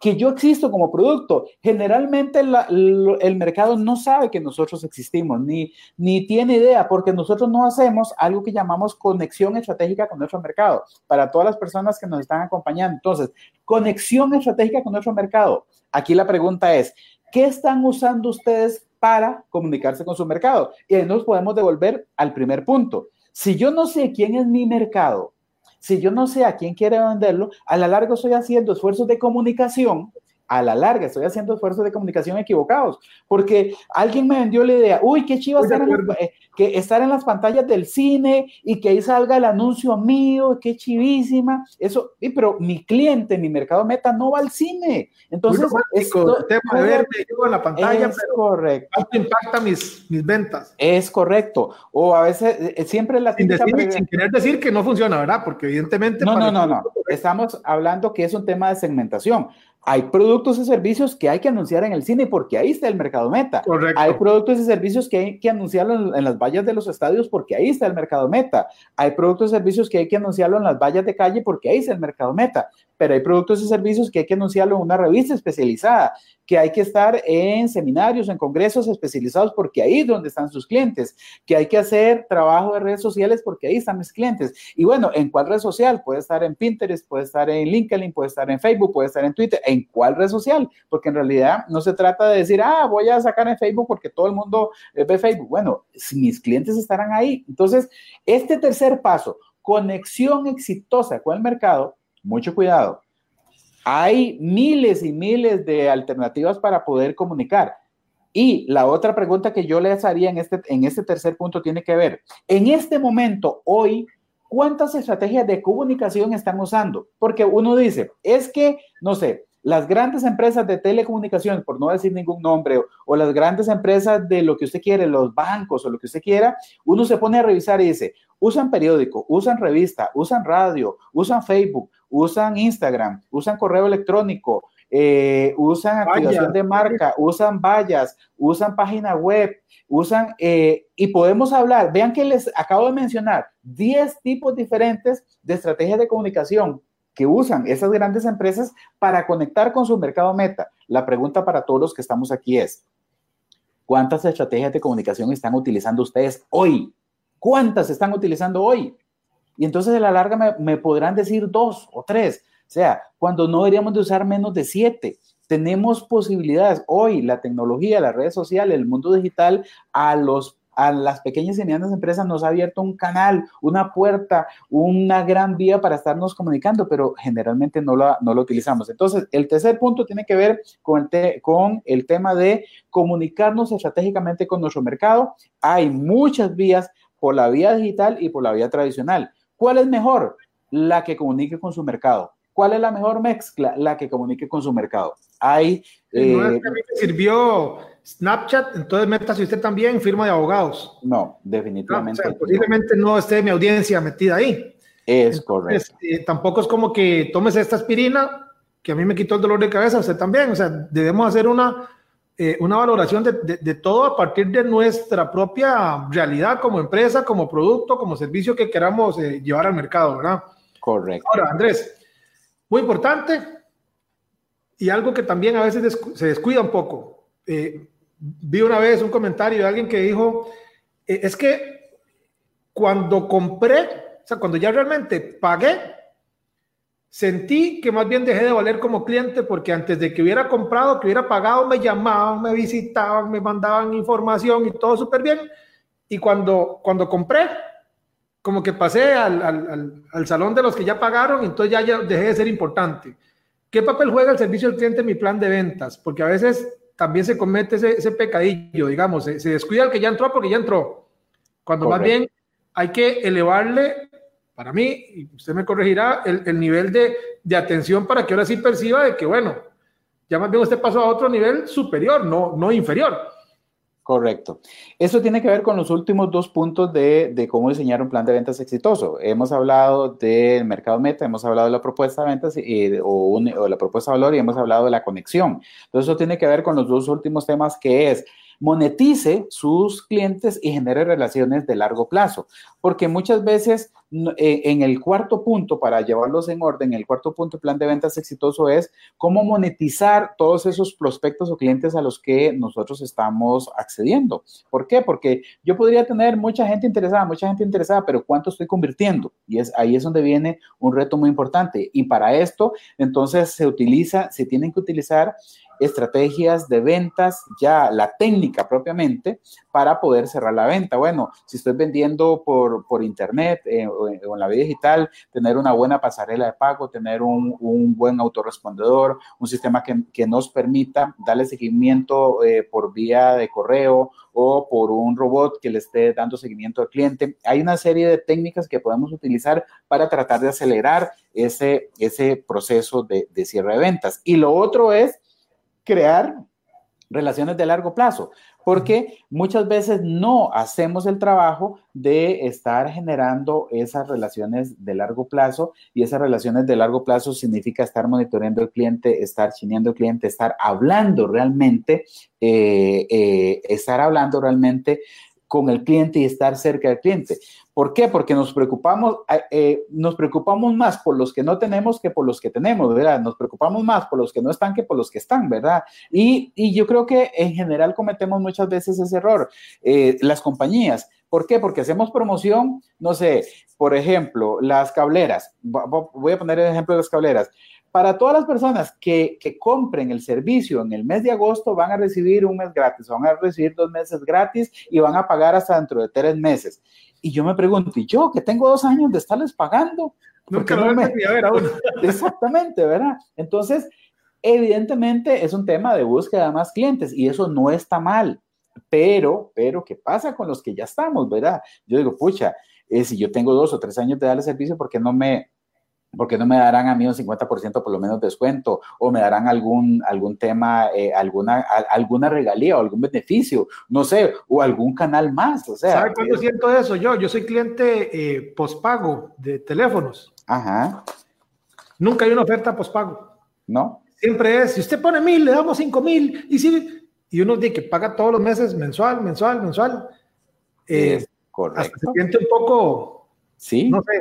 que yo existo como producto. Generalmente el mercado no sabe que nosotros existimos, ni, ni tiene idea, porque nosotros no hacemos algo que llamamos conexión estratégica con nuestro mercado, para todas las personas que nos están acompañando. Entonces, conexión estratégica con nuestro mercado. Aquí la pregunta es, ¿qué están usando ustedes para comunicarse con su mercado? Y ahí nos podemos devolver al primer punto. Si yo no sé quién es mi mercado, si yo no sé a quién quiere venderlo, a la larga estoy haciendo esfuerzos de comunicación a la larga estoy haciendo esfuerzos de comunicación equivocados, porque alguien me vendió la idea, uy, qué chivo estar en, eh, que estar en las pantallas del cine y que ahí salga el anuncio mío, qué chivísima, eso, y, pero mi cliente, mi mercado meta no va al cine, entonces, esto, tema de verme yo en la pantalla, es correcto. impacta mis, mis ventas. Es correcto, o a veces, eh, eh, siempre la sin, decir, sin querer decir que no funciona, ¿verdad? Porque evidentemente... No, no, no, no, estamos hablando que es un tema de segmentación, hay productos y servicios que hay que anunciar en el cine porque ahí está el mercado meta. Correcto. Hay productos y servicios que hay que anunciarlo en, las vallas de los estadios porque ahí está el mercado meta. Hay productos y servicios que hay que anunciarlo en las vallas de calle porque ahí está el mercado meta. Pero hay productos y servicios que hay que anunciarlo en una revista especializada que hay que estar en seminarios, en congresos especializados, porque ahí es donde están sus clientes, que hay que hacer trabajo de redes sociales porque ahí están mis clientes. Y bueno, ¿en cuál red social? Puede estar en Pinterest, puede estar en LinkedIn, puede estar en Facebook, puede estar en Twitter. ¿En cuál red social? Porque en realidad no se trata de decir, ah, voy a sacar en Facebook porque todo el mundo eh, ve Facebook. Bueno, si mis clientes estarán ahí. Entonces, este tercer paso, conexión exitosa con el mercado, mucho cuidado hay miles y miles de alternativas para poder comunicar. Y la otra pregunta que yo les haría en este, en este tercer punto tiene que ver, en este momento, hoy, ¿cuántas estrategias de comunicación están usando? Porque uno dice, es que, no sé, las grandes empresas de telecomunicaciones, por no decir ningún nombre, o, las grandes empresas de lo que usted quiere, los bancos o lo que usted quiera, uno se pone a revisar y dice, usan periódico, usan revista, usan radio, usan Facebook, usan Instagram, usan correo electrónico, eh, usan activación de marca, usan vallas, usan página web, usan, eh, y podemos hablar, vean que les acabo de mencionar 10 tipos diferentes de estrategias de comunicación que usan esas grandes empresas para conectar con su mercado meta. La pregunta para todos los que estamos aquí es, ¿cuántas estrategias de comunicación están utilizando ustedes hoy? ¿Cuántas están utilizando hoy? Y entonces a la larga me, podrán decir dos o tres. O sea, cuando no deberíamos de usar menos de siete. Tenemos posibilidades. Hoy la tecnología, las redes sociales, el mundo digital a los a las pequeñas y medianas empresas nos ha abierto un canal, una puerta, una gran vía para estarnos comunicando, pero generalmente no lo, no lo utilizamos. Entonces, el tercer punto tiene que ver con el, con el tema de comunicarnos estratégicamente con nuestro mercado. Hay muchas vías por la vía digital y por la vía tradicional. ¿Cuál es mejor? La que comunique con su mercado. ¿Cuál es la mejor mezcla? La que comunique con su mercado. Hay. no es eh, que sirvió Snapchat, entonces métase usted también firma de abogados. No, definitivamente. posiblemente no esté mi audiencia metida ahí. Es correcto. Eh, tampoco es como que tomes esta aspirina, que a mí me quitó el dolor de cabeza, usted también. O sea, debemos hacer una, eh, una valoración de, de, todo a partir de nuestra propia realidad como empresa, como producto, como servicio que queramos eh, llevar al mercado, ¿verdad? Correcto. Ahora, Andrés, muy importante y algo que también a veces se descuida un poco. Eh, vi una vez un comentario de alguien que dijo, es que cuando compré, o sea, cuando ya realmente pagué, Sentí que más bien dejé de valer como cliente porque antes de que hubiera comprado, que hubiera pagado, me llamaban, me visitaban, me mandaban información y todo súper bien. Y cuando, cuando compré, como que pasé al, al, al, salón de los que ya pagaron, entonces ya, ya dejé de ser importante. ¿Qué papel juega el servicio al cliente en mi plan de ventas? Porque a veces también se comete ese, ese pecadillo, digamos, se, descuida el que ya entró porque ya entró. Cuando más bien hay que elevarle para mí, y usted me corregirá, el, nivel de, de, atención para que ahora sí perciba de que, bueno, ya más bien usted pasó a otro nivel superior, no, no inferior. Correcto. Eso tiene que ver con los últimos dos puntos de, cómo diseñar un plan de ventas exitoso. Hemos hablado del mercado meta, hemos hablado de la propuesta de ventas y, o, la propuesta de valor y hemos hablado de la conexión. Entonces, eso tiene que ver con los dos últimos temas que es monetice sus clientes y genere relaciones de largo plazo. Porque muchas veces eh, en el cuarto punto, para llevarlos en orden, el cuarto punto plan de ventas exitoso es cómo monetizar todos esos prospectos o clientes a los que nosotros estamos accediendo. ¿Por qué? Porque yo podría tener mucha gente interesada, mucha gente interesada, pero ¿cuánto estoy convirtiendo? Y es ahí es donde viene un reto muy importante. Y para esto, entonces se utiliza, se tienen que utilizar estrategias de ventas, ya la técnica propiamente, para poder cerrar la venta. Bueno, si estoy vendiendo por, por internet eh, o, en la vida digital, tener una buena pasarela de pago, tener un, un buen autorrespondedor, un sistema que, que, nos permita darle seguimiento eh, por vía de correo o por un robot que le esté dando seguimiento al cliente. Hay una serie de técnicas que podemos utilizar para tratar de acelerar ese, ese proceso de, de cierre de ventas. Y lo otro es crear relaciones de largo plazo. porque muchas veces no hacemos el trabajo de estar generando esas relaciones de largo plazo y esas relaciones de largo plazo significa estar monitoreando al cliente, estar chineando al cliente, estar hablando realmente, eh, eh, estar hablando realmente con el cliente y estar cerca del cliente. ¿Por qué? Porque nos preocupamos, eh, eh, nos preocupamos más por los que no tenemos que por los que tenemos, ¿verdad? Nos preocupamos más por los que no están que por los que están, ¿verdad? Y, yo creo que en general cometemos muchas veces ese error. Eh, las compañías, ¿por qué? Porque hacemos promoción, no sé, por ejemplo, las cableras. Voy a poner el ejemplo de las cableras para todas las personas que, que, compren el servicio en el mes de agosto van a recibir un mes gratis, van a recibir dos meses gratis y van a pagar hasta dentro de tres meses. Y yo me pregunto, ¿y yo que tengo dos años de estarles pagando? Nunca no me... a ver aún. Exactamente, ¿verdad? Entonces, evidentemente es un tema de búsqueda de más clientes y eso no está mal. Pero, pero, ¿qué pasa con los que ya estamos, verdad? Yo digo, pucha, eh, si yo tengo dos o tres años de darle servicio, ¿por qué no me, porque no me darán a mí un 50% por lo menos descuento o me darán algún, algún tema, eh, alguna, alguna regalía o algún beneficio, no sé, o algún canal más. O sea, ¿Sabe cuándo siento eso yo? Yo soy cliente eh, pospago de teléfonos. Ajá. Nunca hay una oferta pospago. ¿No? Siempre es, si usted pone mil, le damos cinco mil, y si, y uno dice que paga todos los meses, mensual, mensual, mensual. Eh, correcto. Hasta se siente un poco, sí. no sé,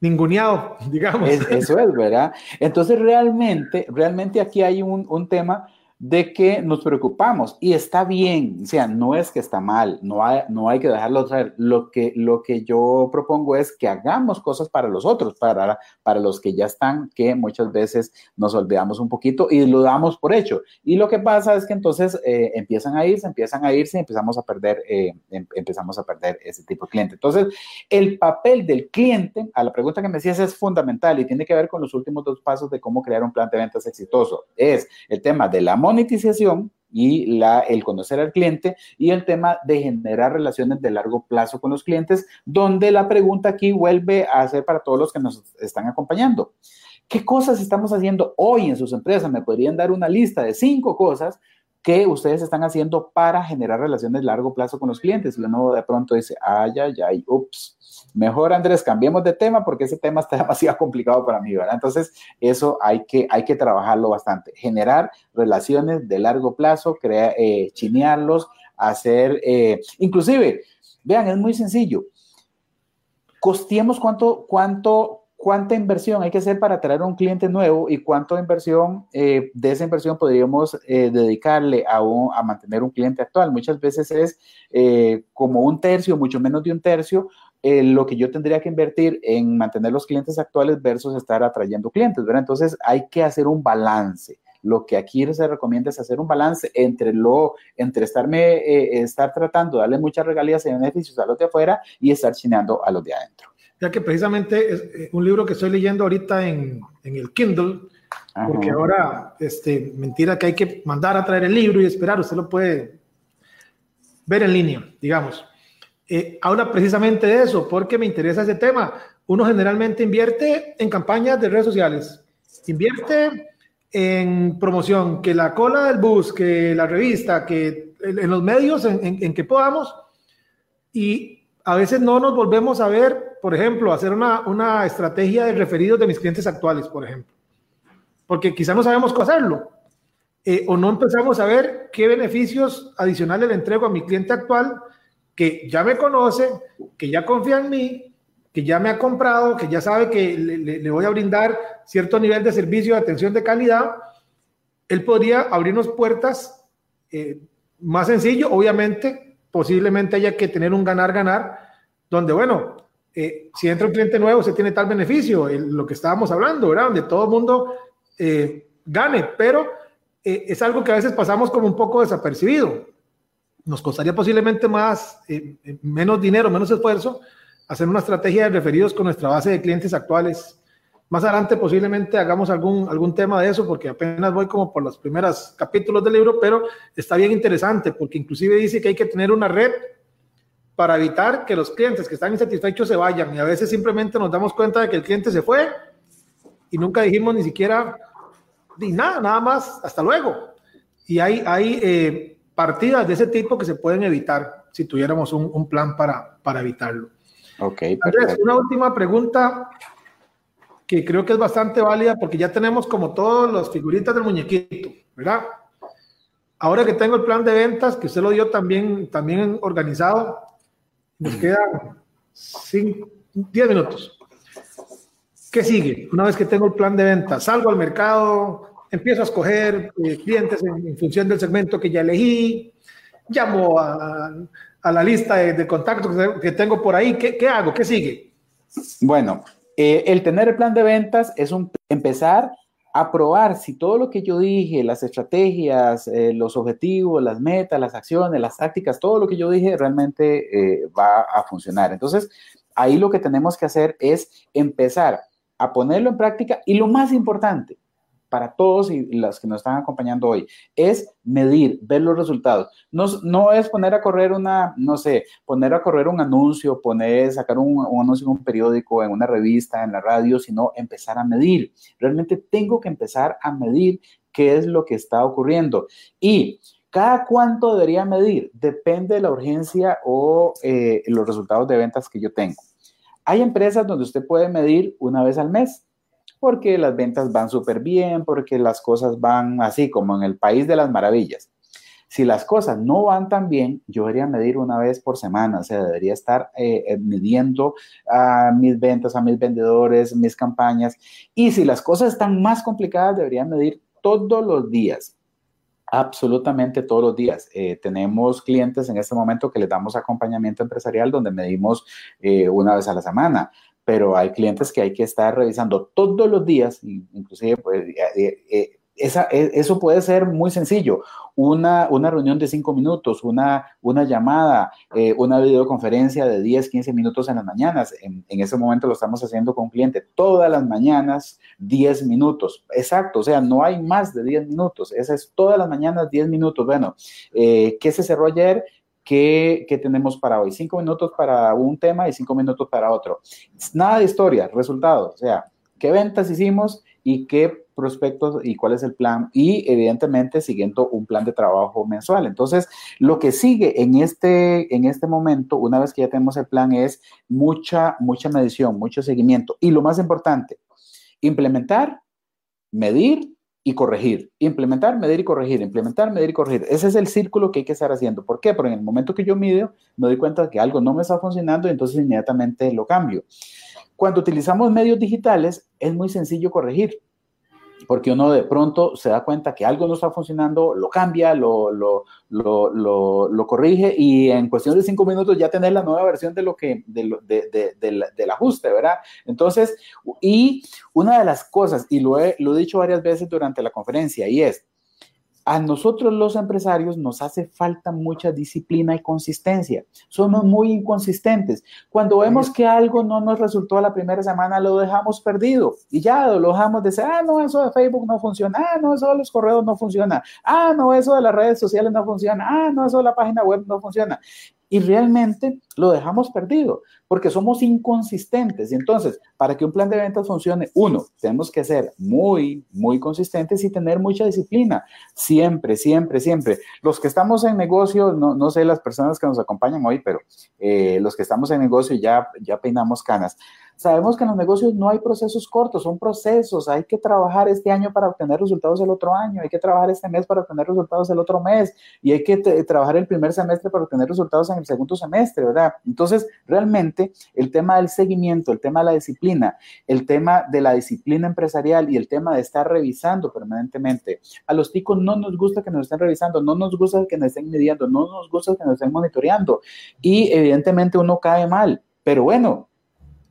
ninguneado, digamos. eso es, ¿verdad? Entonces, realmente, realmente aquí hay un, un tema de que nos preocupamos y está bien, o sea, no es que está mal, no hay, no hay que dejarlo traer. Lo que, lo que yo propongo es que hagamos cosas para los otros, para, para los que ya están, que muchas veces nos olvidamos un poquito y lo damos por hecho. Y lo que pasa es que entonces eh, empiezan a irse, empiezan a irse y empezamos a perder, eh, em, empezamos a perder ese tipo de cliente. Entonces, el papel del cliente, a la pregunta que me decías, es fundamental y tiene que ver con los últimos dos pasos de cómo crear un plan de ventas exitoso. Es el tema del amor monetización y la, el conocer al cliente y el tema de generar relaciones de largo plazo con los clientes, donde la pregunta aquí vuelve a ser para todos los que nos están acompañando. ¿Qué cosas estamos haciendo hoy en sus empresas? Me podrían dar una lista de cinco cosas que ustedes están haciendo para generar relaciones de largo plazo con los clientes. Y uno de pronto dice, ay, ay, ay, ups, mejor Andrés, cambiemos de tema porque ese tema está demasiado complicado para mí, ¿verdad? Entonces, eso hay que, hay que trabajarlo bastante. Generar relaciones de largo plazo, crear, eh, chinearlos, hacer, eh, inclusive, vean, es muy sencillo. Costeemos cuánto, cuánto, cuánta inversión hay que hacer para traer a un cliente nuevo y cuánta inversión eh, de esa inversión podríamos eh, dedicarle a, a, mantener un cliente actual. Muchas veces es eh, como un tercio, mucho menos de un tercio, lo que yo tendría que invertir en mantener los clientes actuales versus estar atrayendo clientes, ¿verdad? Entonces hay que hacer un balance. Lo que aquí se recomienda es hacer un balance entre lo, entre estarme, estar tratando de darle muchas regalías y beneficios a los de afuera y estar chineando a los de adentro ya que precisamente es eh, un libro que estoy leyendo ahorita en, en el Kindle, porque ahora, este, mentira que hay que mandar a traer el libro y esperar, usted lo puede ver en línea, digamos. Eh, habla precisamente de eso, porque me interesa ese tema. Uno generalmente invierte en campañas de redes sociales, invierte en promoción, que la cola del bus, que la revista, que en, los medios en, en que podamos, y a veces no nos volvemos a ver por ejemplo, hacer una, una estrategia de referidos de mis clientes actuales, por ejemplo. Porque quizá no sabemos cómo hacerlo. Eh, o no empezamos a ver qué beneficios adicionales le entrego a mi cliente actual que ya me conoce, que ya confía en mí, que ya me ha comprado, que ya sabe que le, voy a brindar cierto nivel de servicio, de atención de calidad, él podría abrirnos puertas eh, más sencillo, obviamente, posiblemente haya que tener un ganar-ganar, donde, bueno, eh, si entra un cliente nuevo, se tiene tal beneficio, lo que estábamos hablando, ¿verdad? Donde todo el mundo eh, gane, pero eh, es algo que a veces pasamos como un poco desapercibido. Nos costaría posiblemente más, menos dinero, menos esfuerzo, hacer una estrategia de referidos con nuestra base de clientes actuales. Más adelante posiblemente hagamos algún, algún tema de eso, porque apenas voy como por los primeros capítulos del libro, pero está bien interesante, porque inclusive dice que hay que tener una red para evitar que los clientes que están insatisfechos se vayan. Y a veces simplemente nos damos cuenta de que el cliente se fue y nunca dijimos ni siquiera ni nada, nada más, hasta luego. Y hay, hay eh, partidas de ese tipo que se pueden evitar si tuviéramos un, plan para, para evitarlo. Ok. Andrés, una última pregunta que creo que es bastante válida porque ya tenemos como todas las figuritas del muñequito, ¿verdad? Ahora que tengo el plan de ventas, que usted lo dio también, también organizado, nos quedan 10 minutos. ¿Qué sigue? Una vez que tengo el plan de ventas, salgo al mercado, empiezo a escoger eh, clientes en, función del segmento que ya elegí, llamo a, la lista de, contactos que, tengo por ahí. ¿Qué, hago? ¿Qué sigue? Bueno, eh, el tener el plan de ventas es un, empezar a probar si todo lo que yo dije, las estrategias, eh, los objetivos, las metas, las acciones, las tácticas, todo lo que yo dije realmente va a funcionar. Entonces, ahí lo que tenemos que hacer es empezar a ponerlo en práctica y lo más importante, para todos y las que nos están acompañando hoy, es medir, ver los resultados. No, es poner a correr una, no sé, poner a correr un anuncio, poner, sacar un, anuncio en un periódico, en una revista, en la radio, sino empezar a medir. Realmente tengo que empezar a medir qué es lo que está ocurriendo. Y cada cuánto debería medir depende de la urgencia o eh, los resultados de ventas que yo tengo. Hay empresas donde usted puede medir una vez al mes porque las ventas van súper bien, porque las cosas van así como en el país de las maravillas. Si las cosas no van tan bien, yo debería medir una vez por semana, o sea, debería estar eh, eh, midiendo a mis ventas, a mis vendedores, mis campañas. Y si las cosas están más complicadas, debería medir todos los días, absolutamente todos los días. Eh, tenemos clientes en este momento que les damos acompañamiento empresarial donde medimos una vez a la semana pero hay clientes que hay que estar revisando todos los días, inclusive pues, eh, eh, esa, e, eso puede ser muy sencillo. Una, una reunión de cinco minutos, una, una llamada, eh, una videoconferencia de 10, 15 minutos en las mañanas. En, en ese momento lo estamos haciendo con cliente todas las mañanas, 10 minutos. Exacto, o sea, no hay más de 10 minutos. Esa es todas las mañanas, 10 minutos. Bueno, ¿qué se cerró ayer? ¿Qué, tenemos para hoy? Cinco minutos para un tema y cinco minutos para otro. Nada de historia, resultados. O sea, ¿qué ventas hicimos y qué prospectos y cuál es el plan? Y evidentemente siguiendo un plan de trabajo mensual. Entonces, lo que sigue en este, en este momento, una vez que ya tenemos el plan, es mucha, mucha medición, mucho seguimiento. Y lo más importante, implementar, medir y corregir. Implementar, medir y corregir. Implementar, medir y corregir. Ese es el círculo que hay que estar haciendo. ¿Por qué? Porque en el momento que yo mido, me doy cuenta de que algo no me está funcionando y entonces inmediatamente lo cambio. Cuando utilizamos medios digitales, es muy sencillo corregir porque uno de pronto se da cuenta que algo no está funcionando, lo cambia, lo, lo, lo, lo corrige y en cuestión de cinco minutos ya tener la nueva versión de lo que, de, de, del ajuste, ¿verdad? Entonces, y una de las cosas, y lo he, lo he dicho varias veces durante la conferencia, y es, a nosotros los empresarios nos hace falta mucha disciplina y consistencia. Somos muy inconsistentes. Cuando vemos que algo no nos resultó la primera semana, lo dejamos perdido. Y ya lo dejamos de decir, ah, no, eso de Facebook no funciona, ah, no, eso de los correos no funciona, ah, no, eso de las redes sociales no funciona, ah, no, eso de la página web no funciona y realmente lo dejamos perdido porque somos inconsistentes. Y entonces, para que un plan de ventas funcione, uno, tenemos que ser muy, muy consistentes y tener mucha disciplina. Siempre, siempre, siempre. Los que estamos en negocio, no, no sé las personas que nos acompañan hoy, pero eh, los que estamos en negocio ya, ya peinamos canas. Sabemos que en los negocios no hay procesos cortos, son procesos. Hay que trabajar este año para obtener resultados el otro año, hay que trabajar este mes para obtener resultados el otro mes y hay que trabajar el primer semestre para obtener resultados en el segundo semestre, ¿verdad? Entonces, realmente el tema del seguimiento, el tema de la disciplina, el tema de la disciplina empresarial y el tema de estar revisando permanentemente. A los ticos no nos gusta que nos estén revisando, no nos gusta que nos estén midiendo, no nos gusta que nos estén monitoreando y evidentemente uno cae mal. Pero bueno,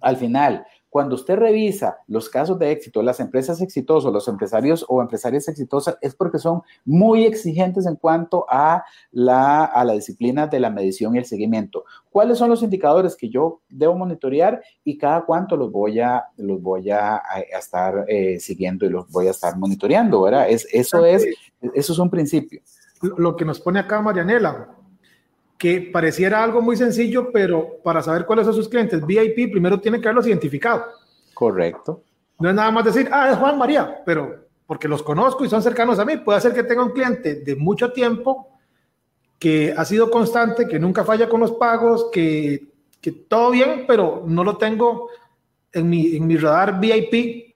al final, cuando usted revisa los casos de éxito, las empresas exitosas, los empresarios o empresarias exitosas, es porque son muy exigentes en cuanto a la, a la disciplina de la medición y el seguimiento. ¿Cuáles son los indicadores que yo debo monitorear y cada cuánto los voy a, los voy a, estar eh, siguiendo y los voy a estar monitoreando? ¿verdad? Es, eso, es, eso es un principio. Lo que nos pone acá Marianela, que pareciera algo muy sencillo, pero para saber cuáles son sus clientes VIP, primero tiene que haberlos identificado. Correcto. No es nada más decir, ah, es Juan María, pero porque los conozco y son cercanos a mí, puede ser que tenga un cliente de mucho tiempo que ha sido constante, que nunca falla con los pagos, que, que todo bien, pero no lo tengo en mi, en mi radar VIP.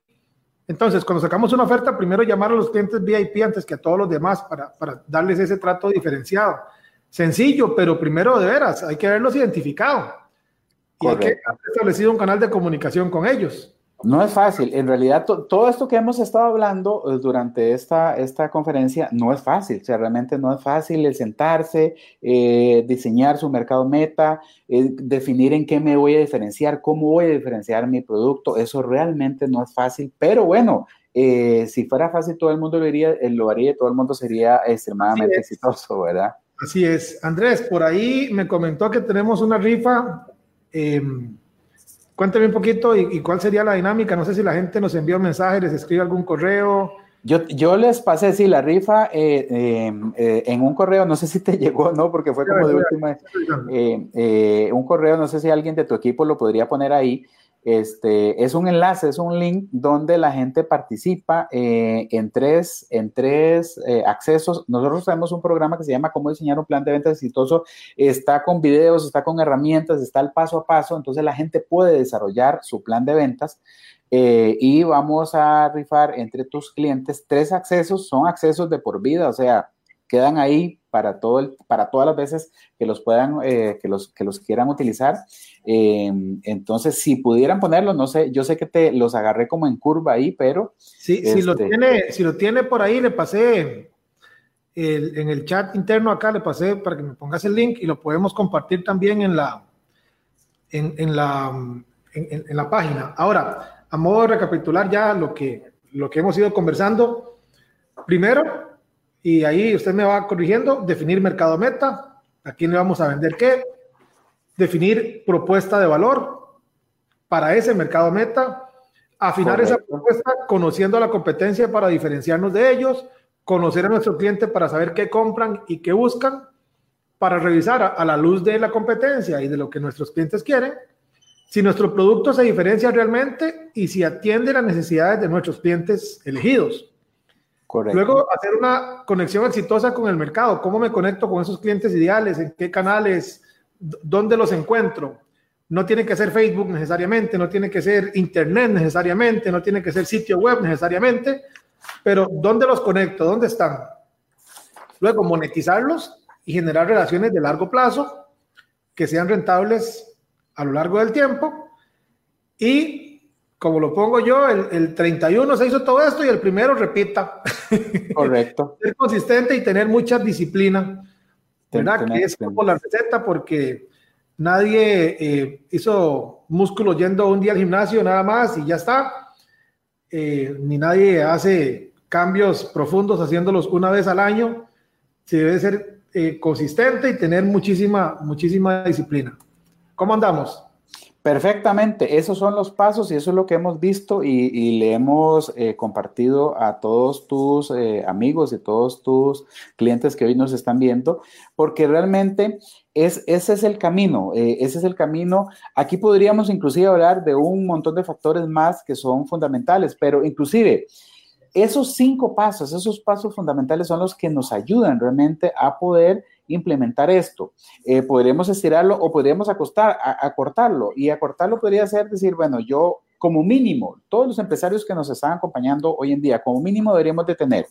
Entonces, cuando sacamos una oferta, primero llamar a los clientes VIP antes que a todos los demás para, para darles ese trato diferenciado. Sencillo, pero primero de veras, hay que haberlos identificado. Y hay que haber establecido un canal de comunicación con ellos. No es fácil. En realidad, todo esto que hemos estado hablando eh, durante esta, esta conferencia no es fácil. O sea, realmente no es fácil el sentarse, eh, diseñar su mercado meta, eh, definir en qué me voy a diferenciar, cómo voy a diferenciar mi producto. Eso realmente no es fácil. Pero bueno, si fuera fácil, todo el mundo lo haría, lo haría y todo el mundo sería extremadamente exitoso, ¿verdad? Así es. Andrés, por ahí me comentó que tenemos una rifa. Em, Cuénteme un poquito y, cuál sería la dinámica. No sé si la gente nos envía un mensaje, les escribe algún correo. Yo, yo les pasé, sí, la rifa eh, em, eh, en un correo, no sé si te llegó, ¿no? Porque fue como de última. Eh, un correo, no sé si alguien de tu equipo lo podría poner ahí. Este, es un enlace, es un link donde la gente participa eh, en tres, en tres eh, accesos. Nosotros tenemos un programa que se llama Cómo diseñar un plan de ventas exitoso. Está con videos, está con herramientas, está el paso a paso. Entonces la gente puede desarrollar su plan de ventas. Eh, y vamos a rifar entre tus clientes tres accesos, son accesos de por vida, o sea, quedan ahí para, todo el, para todas las veces que los puedan, que, los, que los quieran utilizar. Em, entonces, si pudieran ponerlo, no sé, yo sé que te los agarré como en curva ahí, pero... Sí, si, lo este tiene, si lo tiene por ahí, le pasé en el chat interno acá, le pasé para que me pongas el link y lo podemos compartir también en la, en, la, en, la página. Ahora, a modo de recapitular ya lo que, lo que hemos ido conversando, primero, y ahí usted me va corrigiendo, definir mercado meta, a quién le vamos a vender qué, definir propuesta de valor para ese mercado meta, afinar esa propuesta conociendo a la competencia para diferenciarnos de ellos, conocer a nuestro cliente para saber qué compran y qué buscan, para revisar a, la luz de la competencia y de lo que nuestros clientes quieren, si nuestro producto se diferencia realmente y si atiende las necesidades de nuestros clientes elegidos. Luego, hacer una conexión exitosa con el mercado. ¿Cómo me conecto con esos clientes ideales? ¿En qué canales? ¿Dónde los encuentro? No tiene que ser Facebook necesariamente, no tiene que ser Internet necesariamente, no tiene que ser sitio web necesariamente, pero ¿dónde los conecto? ¿Dónde están? Luego, monetizarlos y generar relaciones de largo plazo que sean rentables a lo largo del tiempo. Y, como lo pongo yo, el, 31 se hizo todo esto y el primero repita. Correcto. Ser consistente y tener mucha disciplina ¿verdad? Que es como la receta porque nadie eh, hizo músculo yendo un día al gimnasio nada más y ya está. Eh, ni nadie hace cambios profundos haciéndolos una vez al año. Se debe ser eh, consistente y tener muchísima, muchísima disciplina. ¿Cómo andamos? Perfectamente, esos son los pasos y eso es lo que hemos visto y, le hemos eh, compartido a todos tus eh, amigos y todos tus clientes que hoy nos están viendo, porque realmente es, ese es el camino, eh, ese es el camino. Aquí podríamos inclusive hablar de un montón de factores más que son fundamentales, pero inclusive esos cinco pasos, esos pasos fundamentales son los que nos ayudan realmente a poder implementar esto. Eh, podríamos estirarlo o podríamos acostar, acortarlo. Y acortarlo podría ser decir, bueno, yo como mínimo, todos los empresarios que nos están acompañando hoy en día, como mínimo deberíamos de tener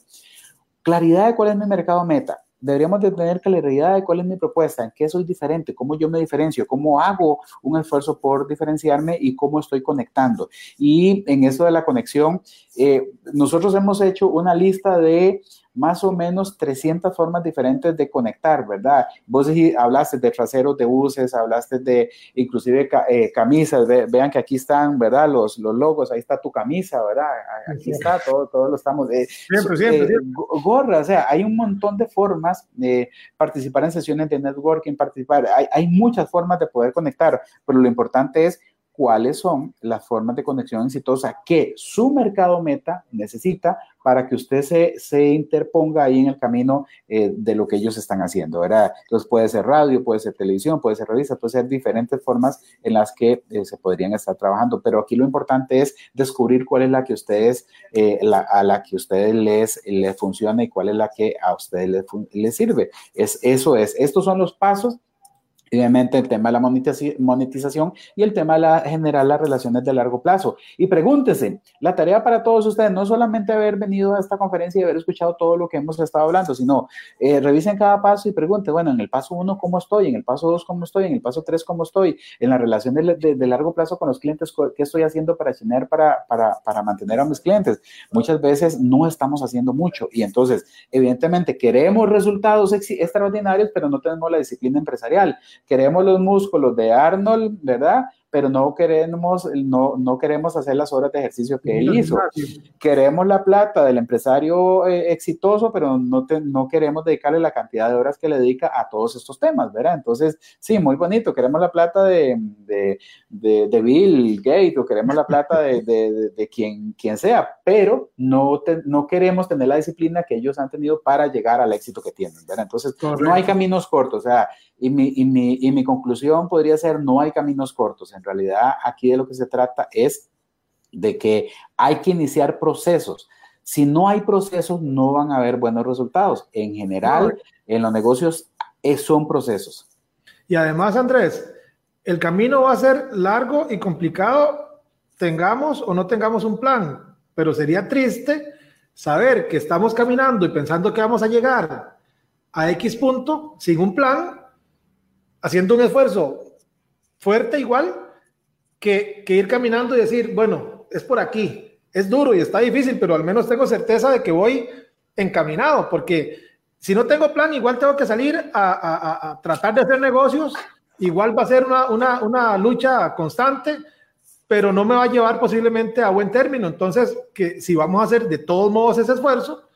claridad de cuál es mi mercado meta. Deberíamos de tener claridad de cuál es mi propuesta, en qué soy diferente, cómo yo me diferencio, cómo hago un esfuerzo por diferenciarme y cómo estoy conectando. Y en eso de la conexión, eh, nosotros hemos hecho una lista de más o menos 300 formas diferentes de conectar, ¿verdad? Vos hablaste de traseros de buses, hablaste de inclusive eh, camisas, vean que aquí están, ¿verdad? Los, los logos, ahí está tu camisa, ¿verdad? Aquí está, todo, todo lo estamos. Eh, siempre, siempre, eh, Gorra, o sea, hay un montón de formas de participar en sesiones de networking, participar, hay, hay muchas formas de poder conectar, pero lo importante es cuáles son las formas de conexión exitosa que su mercado meta necesita para que usted se, se interponga ahí en el camino eh, de lo que ellos están haciendo, ¿verdad? Entonces puede ser radio, puede ser televisión, puede ser revista, puede ser diferentes formas en las que eh, se podrían estar trabajando, pero aquí lo importante es descubrir cuál es la que ustedes, eh, a la que ustedes les, les funciona y cuál es la que a ustedes les, les sirve. Es, eso es, estos son los pasos Obviamente el tema de la monetización y el tema de la, generar las relaciones de largo plazo. Y pregúntese, la tarea para todos ustedes no solamente haber venido a esta conferencia y haber escuchado todo lo que hemos estado hablando, sino eh, revisen cada paso y pregunten, bueno, en el paso uno, ¿cómo estoy? En el paso dos, ¿cómo estoy? En el paso tres, ¿cómo estoy? En la relación de, largo plazo con los clientes, ¿qué estoy haciendo para tener, para, para, para mantener a mis clientes? Muchas veces no estamos haciendo mucho y entonces, evidentemente, queremos resultados extraordinarios, pero no tenemos la disciplina empresarial queremos los músculos de Arnold, ¿verdad? Pero no queremos, no, no queremos hacer las horas de ejercicio que él hizo. Queremos la plata del empresario eh, exitoso, pero no, no queremos dedicarle la cantidad de horas que le dedica a todos estos temas, ¿verdad? Entonces, sí, muy bonito, queremos la plata de, de, de, Bill Gates o queremos la plata de, de quien, quien sea, pero no, no queremos tener la disciplina que ellos han tenido para llegar al éxito que tienen, ¿verdad? Entonces, no hay caminos cortos, o sea, y mi, y mi, y mi conclusión podría ser, no hay caminos cortos. En realidad, aquí de lo que se trata es de que hay que iniciar procesos. Si no hay procesos, no van a haber buenos resultados. En general, en los negocios son procesos. Y además, Andrés, el camino va a ser largo y complicado, tengamos o no tengamos un plan, pero sería triste saber que estamos caminando y pensando que vamos a llegar a X punto sin un plan haciendo un esfuerzo fuerte igual que, ir caminando y decir, bueno, es por aquí. Es duro y está difícil, pero al menos tengo certeza de que voy encaminado, porque si no tengo plan, igual tengo que salir a, tratar de hacer negocios, igual va a ser una, una, lucha constante, pero no me va a llevar posiblemente a buen término. Entonces, que si vamos a hacer de todos modos ese esfuerzo,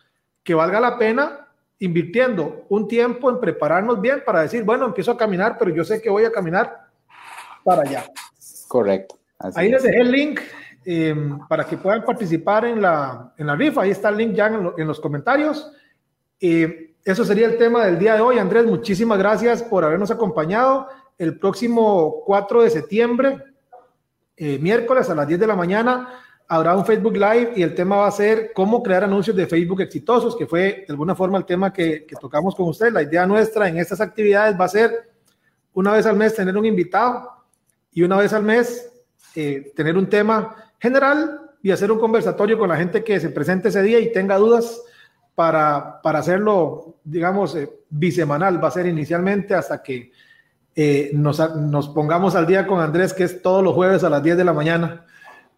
que valga la pena invirtiendo un tiempo en prepararnos bien para decir, bueno, empiezo a caminar, pero yo sé que voy a caminar para allá. Correcto. Ahí les dejé el link em, para que puedan participar en la, en la rifa. Ahí está el link ya en, los comentarios. eso sería el tema del día de hoy. Andrés, muchísimas gracias por habernos acompañado. El próximo 4 de septiembre, eh, miércoles a las 10 de la mañana, habrá un Facebook Live y el tema va a ser cómo crear anuncios de Facebook exitosos, que fue de alguna forma el tema que, tocamos con usted. La idea nuestra en estas actividades va a ser una vez al mes tener un invitado y una vez al mes eh, tener un tema general y hacer un conversatorio con la gente que se presente ese día y tenga dudas para, para hacerlo, digamos, eh, bisemanal. Va a ser inicialmente hasta que eh, nos, nos pongamos al día con Andrés, que es todos los jueves a las 10 de la mañana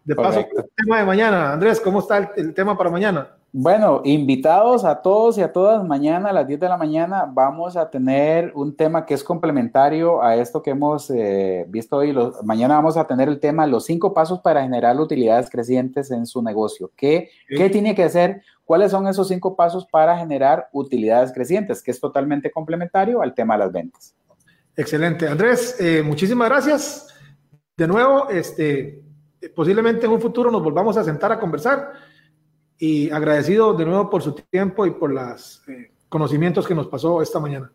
de paso, el tema de mañana. Andrés, ¿cómo está el, tema para mañana? Bueno, invitados a todos y a todas, mañana a las 10 de la mañana vamos a tener un tema que es complementario a esto que hemos eh, visto hoy. mañana vamos a tener el tema los cinco pasos para generar utilidades crecientes en su negocio. ¿Qué, ¿Qué tiene que hacer? ¿Cuáles son esos cinco pasos para generar utilidades crecientes? Que es totalmente complementario al tema de las ventas. Excelente. Andrés, eh, muchísimas gracias. De nuevo, este, posiblemente en un futuro nos volvamos a sentar a conversar y agradecido de nuevo por su tiempo y por los eh, conocimientos que nos pasó esta mañana.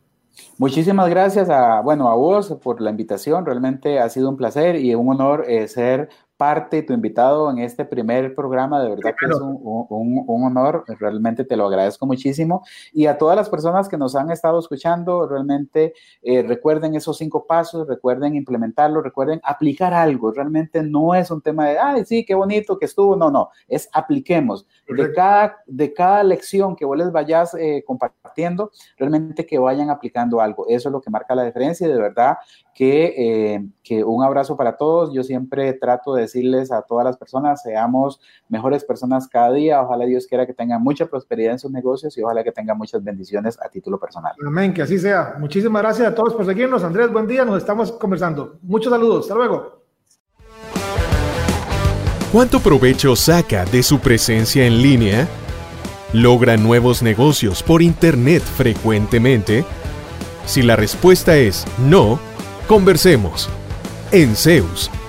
Muchísimas gracias a, bueno, a vos por la invitación. Realmente ha sido un placer y un honor eh, ser parte, tu invitado en este primer programa. De verdad que es un, un, un, honor, realmente te lo agradezco muchísimo. Y a todas las personas que nos han estado escuchando, realmente eh, recuerden esos cinco pasos, recuerden implementarlo, recuerden aplicar algo. Realmente no es un tema de, ay, sí, qué bonito que estuvo. No, no, es apliquemos. De cada, de cada lección que vos les vayas eh, compartiendo, realmente que vayan aplicando algo. Eso es lo que marca la diferencia y de verdad que, eh, que un abrazo para todos. Yo siempre trato de decirles a todas las personas, seamos mejores personas cada día. Ojalá Dios quiera que tengan mucha prosperidad en sus negocios y ojalá que tengan muchas bendiciones a título personal. Amén, que así sea. Muchísimas gracias a todos por seguirnos. Andrés, buen día, nos estamos conversando. Muchos saludos, hasta luego. ¿Cuánto provecho saca de su presencia en línea? ¿Logra nuevos negocios por Internet frecuentemente? Si la respuesta es no, conversemos en Zeus